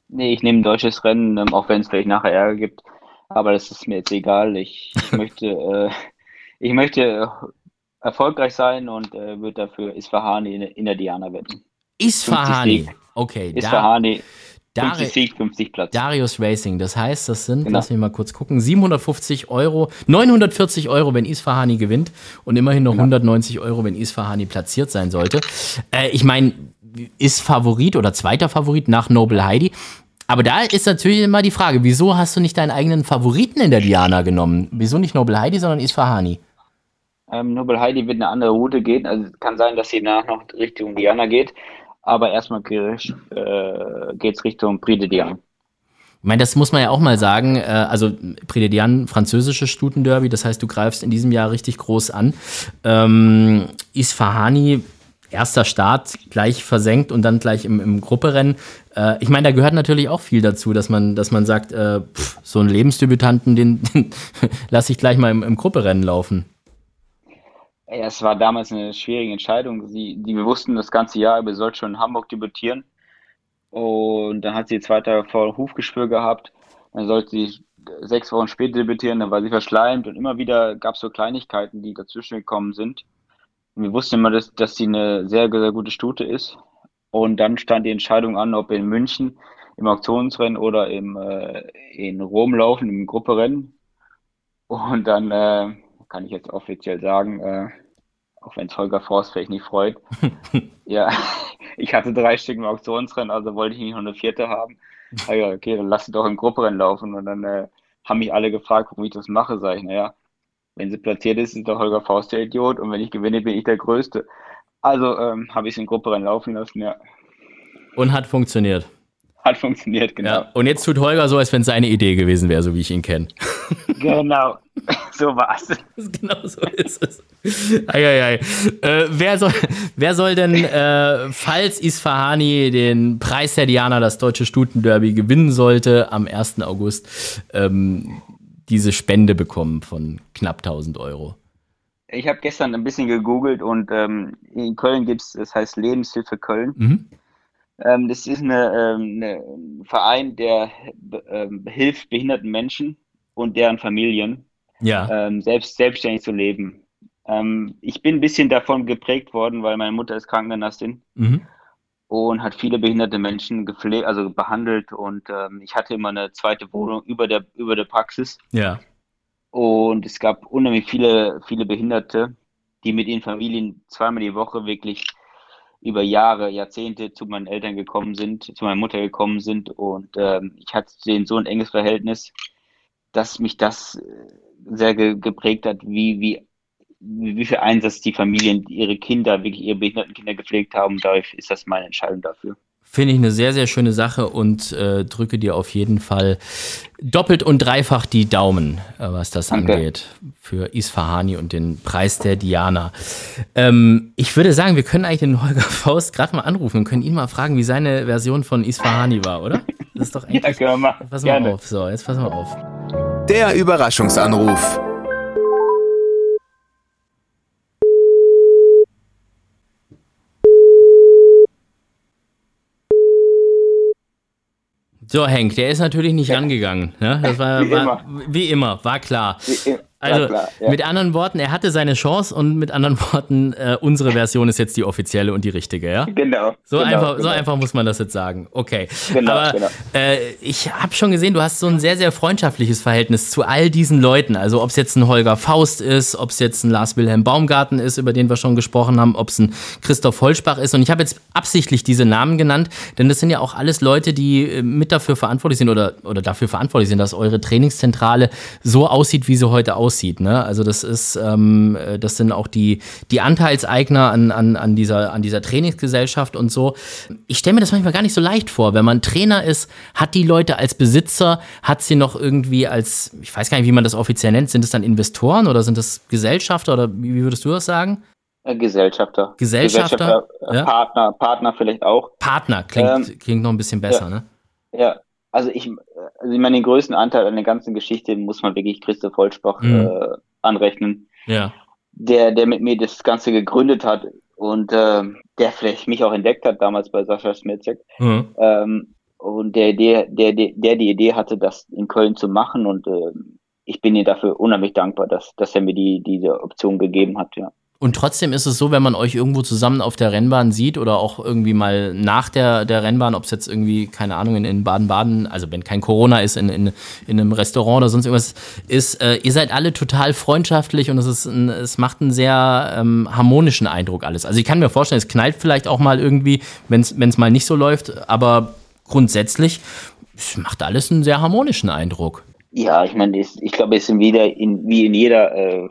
Nee, ich nehme ein deutsches Rennen, ähm, auch wenn es vielleicht nachher Ärger gibt. Aber das ist mir jetzt egal. Ich, ich möchte, äh, ich möchte erfolgreich sein und äh, würde dafür Isfahani in, in der Diana wetten. Isfahani. Okay. Isfahani. 50 Sieg, 50 Platz. Darius Racing, das heißt, das sind, genau. lass mich mal kurz gucken, 750 Euro, 940 Euro, wenn Isfahani gewinnt und immerhin noch genau. 190 Euro, wenn Isfahani platziert sein sollte. Äh, ich meine, ist Favorit oder zweiter Favorit nach Noble Heidi. Aber da ist natürlich immer die Frage, wieso hast du nicht deinen eigenen Favoriten in der Diana genommen? Wieso nicht Noble Heidi, sondern Isfahani? Ähm, Noble Heidi wird eine andere Route gehen. Also kann sein, dass sie danach noch Richtung Diana geht aber erstmal äh, geht es Richtung Prix de Diane. Ich meine, das muss man ja auch mal sagen. Äh, also Diane, französisches Stutenderby, das heißt, du greifst in diesem Jahr richtig groß an. Ähm, Isfahani, erster Start, gleich versenkt und dann gleich im, im Grupperennen. Äh, ich meine, da gehört natürlich auch viel dazu, dass man, dass man sagt, äh, pff, so einen Lebensdebütanten, den, den lasse ich gleich mal im, im Grupperennen laufen. Es war damals eine schwierige Entscheidung. Sie, die, wir wussten das ganze Jahr über, sollte schon in Hamburg debütieren. Und dann hat sie zwei Tage vor Hufgeschwür gehabt. Dann sollte sie sechs Wochen später debütieren, dann war sie verschleimt und immer wieder gab es so Kleinigkeiten, die dazwischen gekommen sind. Und wir wussten immer, dass, dass sie eine sehr, sehr gute Stute ist. Und dann stand die Entscheidung an, ob in München im Auktionsrennen oder im, äh, in Rom laufen, im Grupperennen. Und dann äh, kann ich jetzt offiziell sagen, äh, auch wenn es Holger Forst vielleicht nicht freut. ja, ich hatte drei Stück im Auktionsrennen, also wollte ich nicht nur eine vierte haben. Aber ja, okay, dann lass sie doch im Grupperennen laufen. Und dann äh, haben mich alle gefragt, wie ich das mache. Sag ich, naja, wenn sie platziert ist, ist der Holger Faust der Idiot und wenn ich gewinne, bin ich der Größte. Also ähm, habe ich es im Grupperennen laufen lassen, ja. Und hat funktioniert. Hat funktioniert, genau. Ja, und jetzt tut Holger so, als wenn es seine Idee gewesen wäre, so wie ich ihn kenne. Genau, so war's. Genau so ist es. Eieiei. Äh, wer, soll, wer soll denn, äh, falls Isfahani den Preis der Diana, das deutsche Stutenderby, gewinnen sollte, am 1. August, ähm, diese Spende bekommen von knapp 1000 Euro? Ich habe gestern ein bisschen gegoogelt und ähm, in Köln gibt es, das heißt Lebenshilfe Köln. Mhm. Ähm, das ist ähm, ein Verein, der ähm, hilft behinderten Menschen und deren Familien ja. ähm, selbst, selbstständig zu leben. Ähm, ich bin ein bisschen davon geprägt worden, weil meine Mutter ist Krankenschwesterin mhm. und hat viele behinderte Menschen gepflegt, also behandelt und ähm, ich hatte immer eine zweite Wohnung über der, über der Praxis. Ja. Und es gab unheimlich viele, viele Behinderte, die mit ihren Familien zweimal die Woche wirklich über Jahre, Jahrzehnte zu meinen Eltern gekommen sind, zu meiner Mutter gekommen sind und ähm, ich hatte denen so ein enges Verhältnis, dass mich das äh, sehr ge geprägt hat, wie, wie, wie viel Einsatz die Familien ihre Kinder, wirklich ihre behinderten Kinder gepflegt haben. Dadurch ist das meine Entscheidung dafür. Finde ich eine sehr, sehr schöne Sache und äh, drücke dir auf jeden Fall doppelt und dreifach die Daumen, äh, was das Danke. angeht, für Isfahani und den Preis der Diana. Ähm, ich würde sagen, wir können eigentlich den Holger Faust gerade mal anrufen und können ihn mal fragen, wie seine Version von Isfahani war, oder? Das ist doch eigentlich. ja, können wir machen. Pass mal Gerne. auf. So, jetzt pass mal auf. Der Überraschungsanruf. So, Henk, der ist natürlich nicht ja. rangegangen. Ne? Das war, wie, war immer. wie immer, war klar. Wie, also klar, ja. mit anderen Worten, er hatte seine Chance und mit anderen Worten, äh, unsere Version ist jetzt die offizielle und die richtige, ja? Genau. So, genau, einfach, genau. so einfach muss man das jetzt sagen. Okay. Genau, Aber genau. Äh, ich habe schon gesehen, du hast so ein sehr, sehr freundschaftliches Verhältnis zu all diesen Leuten. Also ob es jetzt ein Holger Faust ist, ob es jetzt ein Lars Wilhelm Baumgarten ist, über den wir schon gesprochen haben, ob es ein Christoph Holzbach ist. Und ich habe jetzt absichtlich diese Namen genannt, denn das sind ja auch alles Leute, die äh, mit dafür verantwortlich sind oder, oder dafür verantwortlich sind, dass eure Trainingszentrale so aussieht, wie sie heute aussieht aussieht. Ne? Also das ist, ähm, äh, das sind auch die, die Anteilseigner an, an, an, dieser, an dieser Trainingsgesellschaft und so. Ich stelle mir das manchmal gar nicht so leicht vor. Wenn man Trainer ist, hat die Leute als Besitzer, hat sie noch irgendwie als, ich weiß gar nicht, wie man das offiziell nennt, sind es dann Investoren oder sind das Gesellschafter oder wie, würdest du das sagen? Äh, Gesellschafter. Gesellschafter, Gesellschafter ja? Partner, Partner vielleicht auch. Partner klingt, ähm, klingt noch ein bisschen besser, ja. ne? Ja, also ich, also ich meine, den größten Anteil an der ganzen Geschichte muss man wirklich Christoph Holzbach mhm. äh, anrechnen. Ja. Der, der mit mir das Ganze gegründet hat und äh, der vielleicht mich auch entdeckt hat damals bei Sascha Smirzek. Mhm. Ähm, und der, der, der, der die Idee hatte, das in Köln zu machen und äh, ich bin ihm dafür unheimlich dankbar, dass, dass er mir die, diese Option gegeben hat, ja. Und trotzdem ist es so, wenn man euch irgendwo zusammen auf der Rennbahn sieht oder auch irgendwie mal nach der, der Rennbahn, ob es jetzt irgendwie, keine Ahnung, in, in Baden-Baden, also wenn kein Corona ist, in, in, in einem Restaurant oder sonst irgendwas ist, äh, ihr seid alle total freundschaftlich und es, ist ein, es macht einen sehr ähm, harmonischen Eindruck alles. Also ich kann mir vorstellen, es knallt vielleicht auch mal irgendwie, wenn es mal nicht so läuft, aber grundsätzlich macht alles einen sehr harmonischen Eindruck. Ja, ich meine, ich glaube, es sind wieder in, wie in jeder äh,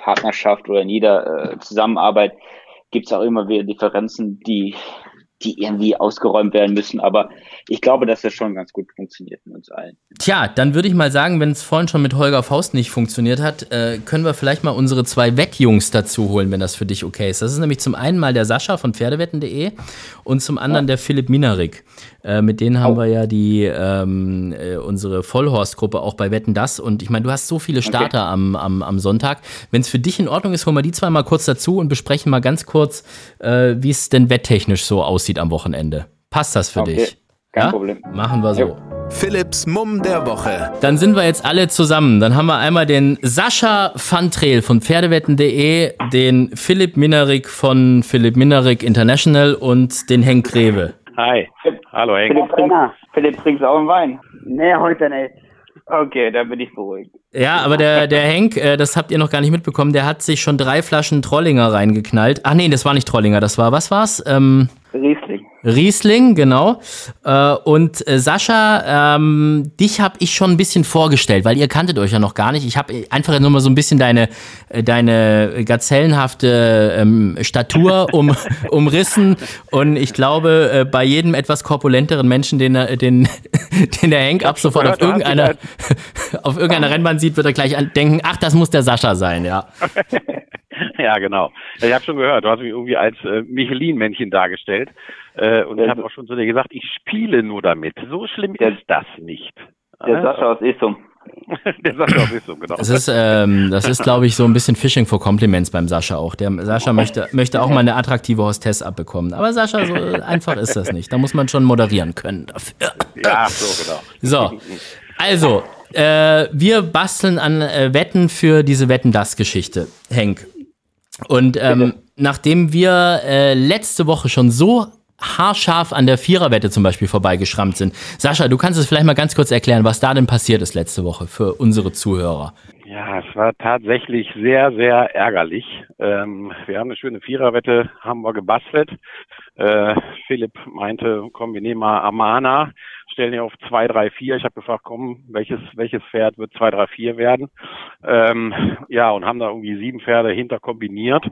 Partnerschaft oder in jeder äh, Zusammenarbeit gibt es auch immer wieder Differenzen, die, die irgendwie ausgeräumt werden müssen. Aber ich glaube, dass das schon ganz gut funktioniert mit uns allen. Tja, dann würde ich mal sagen, wenn es vorhin schon mit Holger Faust nicht funktioniert hat, äh, können wir vielleicht mal unsere zwei Wettjungs dazu holen, wenn das für dich okay ist. Das ist nämlich zum einen mal der Sascha von Pferdewetten.de und zum anderen ja. der Philipp Minarik. Äh, mit denen haben oh. wir ja die ähm, äh, unsere Vollhorst-Gruppe auch bei Wetten das. Und ich meine, du hast so viele Starter okay. am, am, am Sonntag. Wenn es für dich in Ordnung ist, holen wir die zwei mal kurz dazu und besprechen mal ganz kurz, äh, wie es denn wetttechnisch so aussieht am Wochenende. Passt das für okay. dich? Kein ja? Problem. Machen wir so. Ja. Philips Mumm der Woche. Dann sind wir jetzt alle zusammen. Dann haben wir einmal den Sascha Fantrel von Pferdewetten.de, den Philipp Minarik von Philipp Minarik International und den Henk Greve. Hi. Hallo Henk. Philipp, trink, Philipp, trinkst du auch einen Wein? Nee, heute nicht. Okay, dann bin ich beruhigt. Ja, aber der, der Henk, äh, das habt ihr noch gar nicht mitbekommen, der hat sich schon drei Flaschen Trollinger reingeknallt. Ach nee, das war nicht Trollinger, das war, was war's? Ähm, Riesling. Riesling, genau. Äh, und äh, Sascha, ähm, dich habe ich schon ein bisschen vorgestellt, weil ihr kanntet euch ja noch gar nicht. Ich habe einfach nur mal so ein bisschen deine, äh, deine gazellenhafte ähm, Statur um, umrissen. Und ich glaube, äh, bei jedem etwas korpulenteren Menschen, den, den, den der Henk ab sofort auf irgendeiner, auf irgendeiner Rennbahn sieht, wird er gleich denken, ach, das muss der Sascha sein, ja. ja, genau. Ich habe schon gehört, du hast mich irgendwie als äh, Michelin-Männchen dargestellt. Äh, und ich habe auch schon zu dir gesagt, ich spiele nur damit. So schlimm der, ist das nicht. Der Sascha aus Isum. der Sascha aus Isum, genau. Das ist, ähm, das ist glaube ich, so ein bisschen Fishing for Compliments beim Sascha auch. Der Sascha möchte, möchte auch mal eine attraktive Hostess abbekommen. Aber Sascha, so einfach ist das nicht. Da muss man schon moderieren können dafür. Ja, so, genau. So, also, äh, wir basteln an äh, Wetten für diese Wetten-Das-Geschichte, Henk. Und ähm, nachdem wir äh, letzte Woche schon so haarscharf an der Viererwette zum Beispiel vorbeigeschrammt sind. Sascha, du kannst es vielleicht mal ganz kurz erklären, was da denn passiert ist letzte Woche für unsere Zuhörer. Ja, es war tatsächlich sehr, sehr ärgerlich. Ähm, wir haben eine schöne Viererwette, haben wir gebastelt. Äh, Philipp meinte, komm, wir nehmen mal Amana, stellen ihn auf 2, 3, 4. Ich habe gefragt, komm, welches, welches Pferd wird 2, 3, 4 werden? Ähm, ja, und haben da irgendwie sieben Pferde hinter kombiniert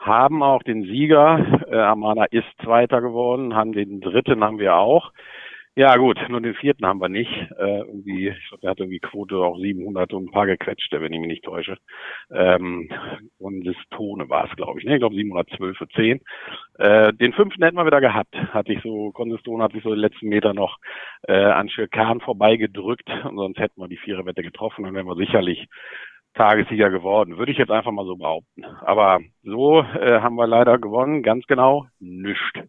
haben auch den Sieger. Äh, Amana ist Zweiter geworden, haben den Dritten haben wir auch. Ja gut, nur den vierten haben wir nicht. Äh, irgendwie, ich glaube, der hat irgendwie Quote auch 700 und ein paar gequetschte, wenn ich mich nicht täusche. Ähm, und das Tone war es, glaube ich. Ne? Ich glaube 712 für 10. Äh, den fünften hätten wir wieder gehabt. Hatte ich so, Konsistone hat sich so den letzten Meter noch äh, an Schirkan vorbeigedrückt und sonst hätten wir die Viererwette getroffen, dann wären wir sicherlich Tagessieger geworden, würde ich jetzt einfach mal so behaupten. Aber so äh, haben wir leider gewonnen, ganz genau, nischt.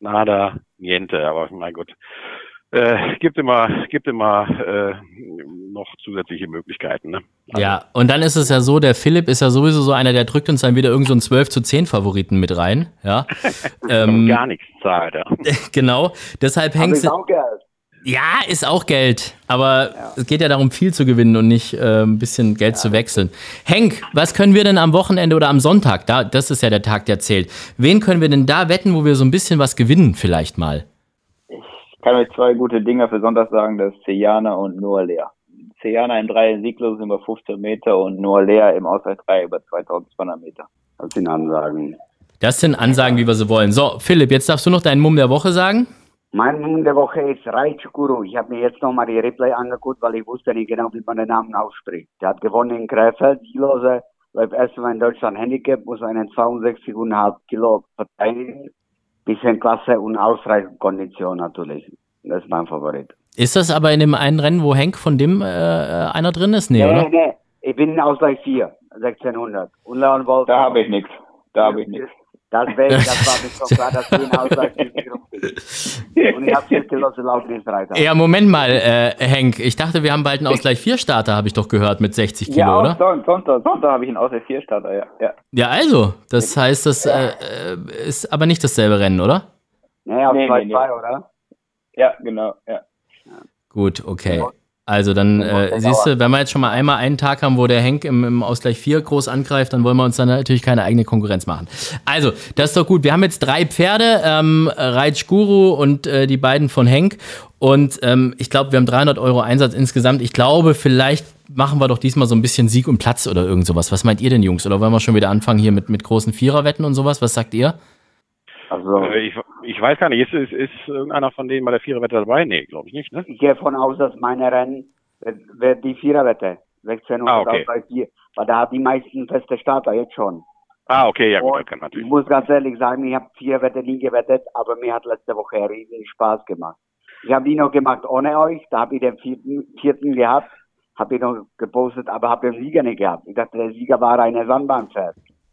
Nada, niente. Aber mein Gott, äh, gibt immer, gibt immer äh, noch zusätzliche Möglichkeiten. Ne? Also, ja, und dann ist es ja so, der Philipp ist ja sowieso so einer, der drückt uns dann wieder irgend so einen 12 zu 10 Favoriten mit rein. Ja. ähm, gar nichts zahlt, ja. genau. Deshalb hängst du. Ja, ist auch Geld. Aber ja. es geht ja darum, viel zu gewinnen und nicht äh, ein bisschen Geld ja. zu wechseln. Henk, was können wir denn am Wochenende oder am Sonntag, da, das ist ja der Tag, der zählt. Wen können wir denn da wetten, wo wir so ein bisschen was gewinnen, vielleicht mal? Ich kann euch zwei gute Dinge für Sonntag sagen, das ist Sejana und Noah Leer. Sejana im 3 sieglos über 15 Meter und Noah Leer im Ausgleich 3 über 2200 Meter. Das sind Ansagen. Das sind Ansagen, wie wir sie wollen. So, Philipp, jetzt darfst du noch deinen Mumm der Woche sagen. Mein Mumm der Woche ist Raichukuru. Ich habe mir jetzt nochmal die Replay angeguckt, weil ich wusste nicht genau, wie man den Namen ausspricht. Der hat gewonnen in Krefeld, Siegloser, läuft erstmal in Deutschland Handicap, muss einen 62,5 Kilo verteidigen bisschen Klasse und ausreichend Kondition natürlich. Das ist mein Favorit. Ist das aber in dem einen Rennen, wo Henk von dem äh, einer drin ist? Nee, nee, oder? nee. Ich bin in Ausgleich 4, 1600. Und Leon Wolf. Da habe ich nichts. Da habe ich nichts. Das, wär, das war mir so klar, dass Ausgleich 4 Und ich habe jetzt gelassen, laut Reiter. Ja, Moment mal, äh, Henk. Ich dachte, wir haben bald einen Ausgleich 4 Starter, habe ich doch gehört, mit 60 Kilo, ja, oder? Ja, Sonntag, Sonntag habe ich einen Ausgleich 4 Starter, ja. ja. Ja, also. Das heißt, das äh, äh, ist aber nicht dasselbe Rennen, oder? Nee, auf 2-2, nee, nee, nee. oder? Ja, genau, ja. Gut, okay. Also dann äh, siehst du, wenn wir jetzt schon mal einmal einen Tag haben, wo der Henk im, im Ausgleich 4 groß angreift, dann wollen wir uns dann natürlich keine eigene Konkurrenz machen. Also, das ist doch gut. Wir haben jetzt drei Pferde, ähm, Reitsch Guru und äh, die beiden von Henk. Und ähm, ich glaube, wir haben 300 Euro Einsatz insgesamt. Ich glaube, vielleicht machen wir doch diesmal so ein bisschen Sieg und Platz oder irgend sowas. Was meint ihr denn, Jungs? Oder wollen wir schon wieder anfangen hier mit, mit großen Viererwetten und sowas? Was sagt ihr? Also, äh, ich, ich weiß gar nicht, ist, ist, ist irgendeiner von denen bei der Viererwette dabei? Nee, glaube ich nicht, ne? Ich gehe davon aus, dass meine Rennen wird, wird die Viererwette 16 ah, okay. bei 4, weil da hat die meisten feste Starter jetzt schon. Ah, okay, ja gut, kann natürlich. Ich muss ganz ehrlich sagen, ich habe vier Wette nie gewettet, aber mir hat letzte Woche riesen Spaß gemacht. Ich habe die noch gemacht ohne euch, da habe ich den vierten, vierten gehabt, habe ich noch gepostet, aber habe den Sieger nicht gehabt. Ich dachte, der Sieger war eine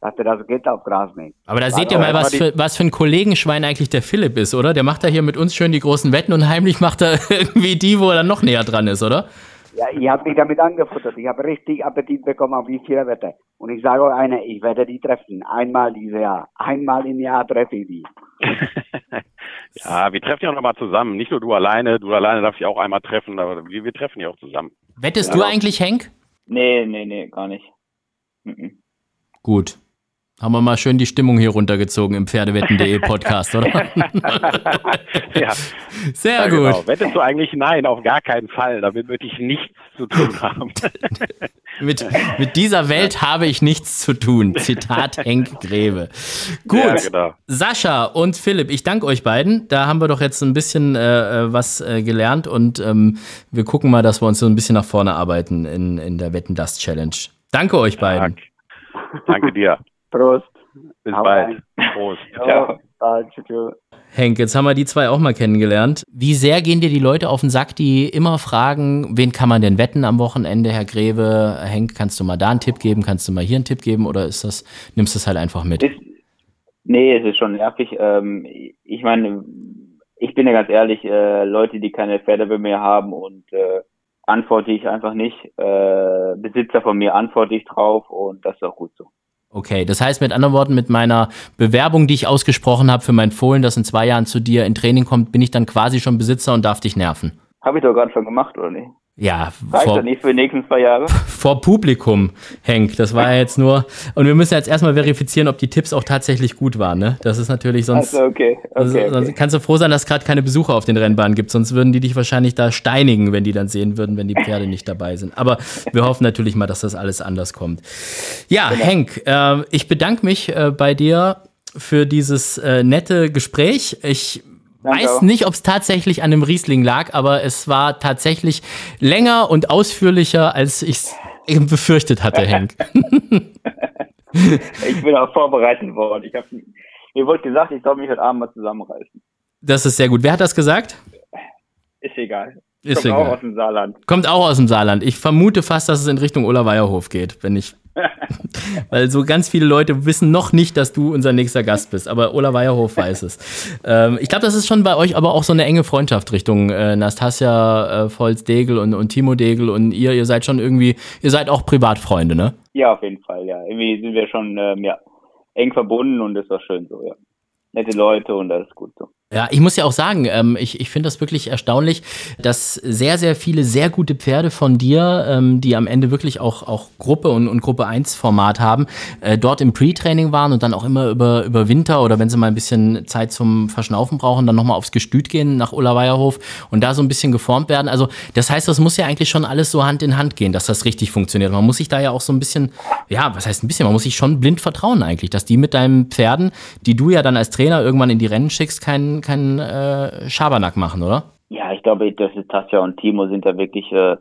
Dachte, das geht auf Gras nicht. Aber da seht ihr mal, was für, was für ein Kollegenschwein eigentlich der Philipp ist, oder? Der macht da hier mit uns schön die großen Wetten und heimlich macht er irgendwie die, wo er dann noch näher dran ist, oder? Ja, ich habe mich damit angefuttert. Ich habe richtig Appetit bekommen auf die vier Wette. Und ich sage euch eine, ich werde die treffen. Einmal dieses Jahr. Einmal im Jahr treffe ich die. ja, wir treffen ja auch nochmal zusammen. Nicht nur du alleine. Du alleine darfst dich auch einmal treffen, aber wir, wir treffen ja auch zusammen. Wettest ja, du eigentlich, Henk? Nee, nee, nee, gar nicht. Mhm. Gut. Haben wir mal schön die Stimmung hier runtergezogen im Pferdewetten.de Podcast, oder? ja. Sehr ja, gut. Genau. Wettest du eigentlich nein, auf gar keinen Fall. Damit würde ich nichts zu tun haben. mit, mit dieser Welt habe ich nichts zu tun. Zitat Henk Greve. Gut. Ja, genau. Sascha und Philipp, ich danke euch beiden. Da haben wir doch jetzt ein bisschen äh, äh, was äh, gelernt und ähm, wir gucken mal, dass wir uns so ein bisschen nach vorne arbeiten in, in der Wetten das Challenge. Danke euch beiden. Danke dir. Prost. Bis Hau bald. Rein. Prost. Ja. Ciao. Henk, jetzt haben wir die zwei auch mal kennengelernt. Wie sehr gehen dir die Leute auf den Sack, die immer fragen, wen kann man denn wetten am Wochenende, Herr Greve? Henk, kannst du mal da einen Tipp geben? Kannst du mal hier einen Tipp geben? Oder ist das, nimmst du es halt einfach mit? Ist, nee, es ist schon nervig. Ähm, ich meine, ich bin ja ganz ehrlich, äh, Leute, die keine Pferde bei mir haben und äh, antworte ich einfach nicht. Äh, Besitzer von mir antworte ich drauf und das ist auch gut so. Okay, das heißt mit anderen Worten, mit meiner Bewerbung, die ich ausgesprochen habe für mein Fohlen, das in zwei Jahren zu dir in Training kommt, bin ich dann quasi schon Besitzer und darf dich nerven. Habe ich doch gerade schon gemacht, oder nicht? Ja, Reicht vor, nicht für die nächsten zwei Jahre? Vor Publikum, Henk. Das war ja jetzt nur. Und wir müssen jetzt erstmal verifizieren, ob die Tipps auch tatsächlich gut waren. Ne? Das ist natürlich sonst. Also okay. okay, also, okay. Sonst kannst du froh sein, dass gerade keine Besucher auf den Rennbahnen gibt. Sonst würden die dich wahrscheinlich da steinigen, wenn die dann sehen würden, wenn die Pferde nicht dabei sind. Aber wir hoffen natürlich mal, dass das alles anders kommt. Ja, genau. Henk, äh, ich bedanke mich äh, bei dir für dieses äh, nette Gespräch. Ich weiß nicht, ob es tatsächlich an dem Riesling lag, aber es war tatsächlich länger und ausführlicher, als ich es eben befürchtet hatte, Henk. ich bin auch vorbereitet worden. Ich hab, mir wurde gesagt, ich soll mich heute Abend mal zusammenreißen. Das ist sehr gut. Wer hat das gesagt? Ist egal. Ist Kommt egal. auch aus dem Saarland. Kommt auch aus dem Saarland. Ich vermute fast, dass es in Richtung Ola Weierhof geht, wenn ich. Weil so ganz viele Leute wissen noch nicht, dass du unser nächster Gast bist, aber Ola Weierhof weiß es. Ähm, ich glaube, das ist schon bei euch aber auch so eine enge Freundschaft Richtung äh, Nastasia äh, Volz-Degel und, und Timo Degel und ihr, ihr seid schon irgendwie, ihr seid auch Privatfreunde, ne? Ja, auf jeden Fall, ja. Irgendwie sind wir schon ähm, ja, eng verbunden und das war schön so, ja. Nette Leute und alles gut so. Ja, ich muss ja auch sagen, ähm, ich, ich finde das wirklich erstaunlich, dass sehr, sehr viele sehr gute Pferde von dir, ähm, die am Ende wirklich auch, auch Gruppe und, und Gruppe 1 Format haben, äh, dort im Pre-Training waren und dann auch immer über, über Winter oder wenn sie mal ein bisschen Zeit zum Verschnaufen brauchen, dann nochmal aufs Gestüt gehen nach Ulla Weierhof und da so ein bisschen geformt werden. Also das heißt, das muss ja eigentlich schon alles so Hand in Hand gehen, dass das richtig funktioniert. Man muss sich da ja auch so ein bisschen, ja, was heißt ein bisschen, man muss sich schon blind vertrauen eigentlich, dass die mit deinen Pferden, die du ja dann als Trainer irgendwann in die Rennen schickst, keinen keinen äh, Schabernack machen, oder? Ja, ich glaube, das ist Tasja und Timo sind da wirklich äh,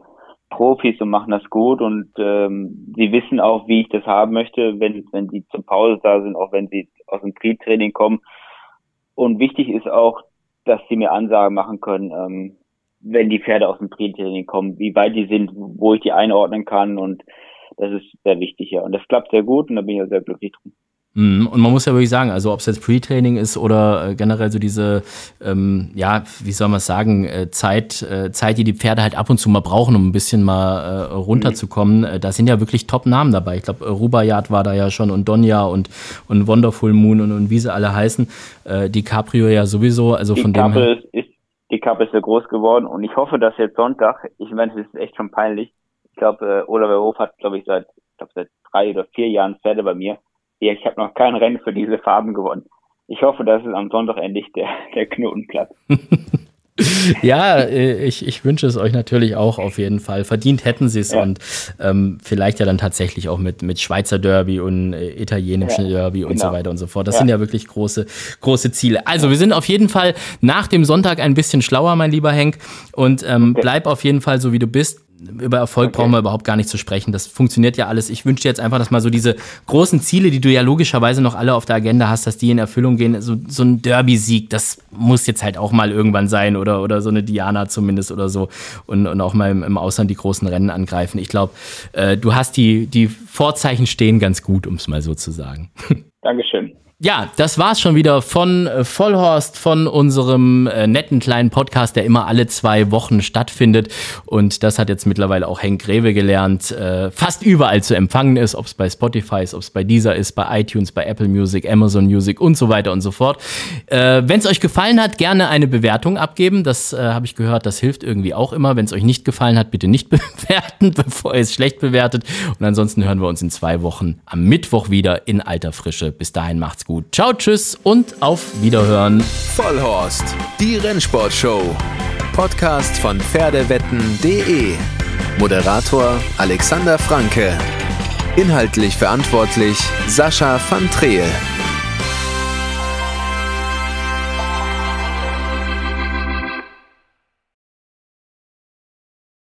Profis und machen das gut und ähm, sie wissen auch, wie ich das haben möchte, wenn wenn sie zur Pause da sind, auch wenn sie aus dem Pre-Training kommen. Und wichtig ist auch, dass sie mir Ansagen machen können, ähm, wenn die Pferde aus dem Pre-Training kommen, wie weit die sind, wo ich die einordnen kann und das ist sehr wichtig, ja. Und das klappt sehr gut und da bin ich auch sehr glücklich drum. Mhm. Und man muss ja wirklich sagen, also ob es jetzt Pre-Training ist oder äh, generell so diese, ähm, ja, wie soll man es sagen, äh, Zeit, äh, Zeit, die die Pferde halt ab und zu mal brauchen, um ein bisschen mal äh, runterzukommen, mhm. da sind ja wirklich Top-Namen dabei. Ich glaube, Rubayat war da ja schon und Donja und, und Wonderful Moon und, und wie sie alle heißen. Äh, die Caprio ja sowieso, also die von Kappe dem her. Ist, die Kappe ist sehr groß geworden und ich hoffe, dass jetzt Sonntag, ich meine, es ist echt schon peinlich. Ich glaube, äh, Oliver Hof hat, glaube ich, seit, ich glaube, seit drei oder vier Jahren Pferde bei mir ich habe noch kein Rennen für diese Farben gewonnen. Ich hoffe, dass es am Sonntag endlich der, der Knoten platzt. ja, äh, ich, ich wünsche es euch natürlich auch auf jeden Fall. Verdient hätten sie es ja. und ähm, vielleicht ja dann tatsächlich auch mit, mit Schweizer Derby und äh, italienischen ja, Derby und genau. so weiter und so fort. Das ja. sind ja wirklich große, große Ziele. Also wir sind auf jeden Fall nach dem Sonntag ein bisschen schlauer, mein lieber Henk. Und ähm, bleib auf jeden Fall so, wie du bist über Erfolg okay. brauchen wir überhaupt gar nicht zu sprechen. Das funktioniert ja alles. Ich wünsche dir jetzt einfach, dass mal so diese großen Ziele, die du ja logischerweise noch alle auf der Agenda hast, dass die in Erfüllung gehen. So, so ein Derby-Sieg, das muss jetzt halt auch mal irgendwann sein oder, oder so eine Diana zumindest oder so. Und, und auch mal im, im Ausland die großen Rennen angreifen. Ich glaube, äh, du hast die, die Vorzeichen stehen ganz gut, um es mal so zu sagen. Dankeschön. Ja, das war's schon wieder von äh, Vollhorst, von unserem äh, netten kleinen Podcast, der immer alle zwei Wochen stattfindet. Und das hat jetzt mittlerweile auch Henk Greve gelernt, äh, fast überall zu empfangen ist, ob es bei Spotify ist, ob es bei Deezer ist, bei iTunes, bei Apple Music, Amazon Music und so weiter und so fort. Äh, Wenn es euch gefallen hat, gerne eine Bewertung abgeben. Das habe ich gehört, das hilft irgendwie auch immer. Wenn es euch nicht gefallen hat, bitte nicht bewerten, bevor ihr es schlecht bewertet. Und ansonsten hören wir uns in zwei Wochen am Mittwoch wieder in alter Frische. Bis dahin gut. Ciao, tschüss und auf Wiederhören. Vollhorst, die Rennsportshow. Podcast von Pferdewetten.de. Moderator Alexander Franke. Inhaltlich verantwortlich Sascha van Treel.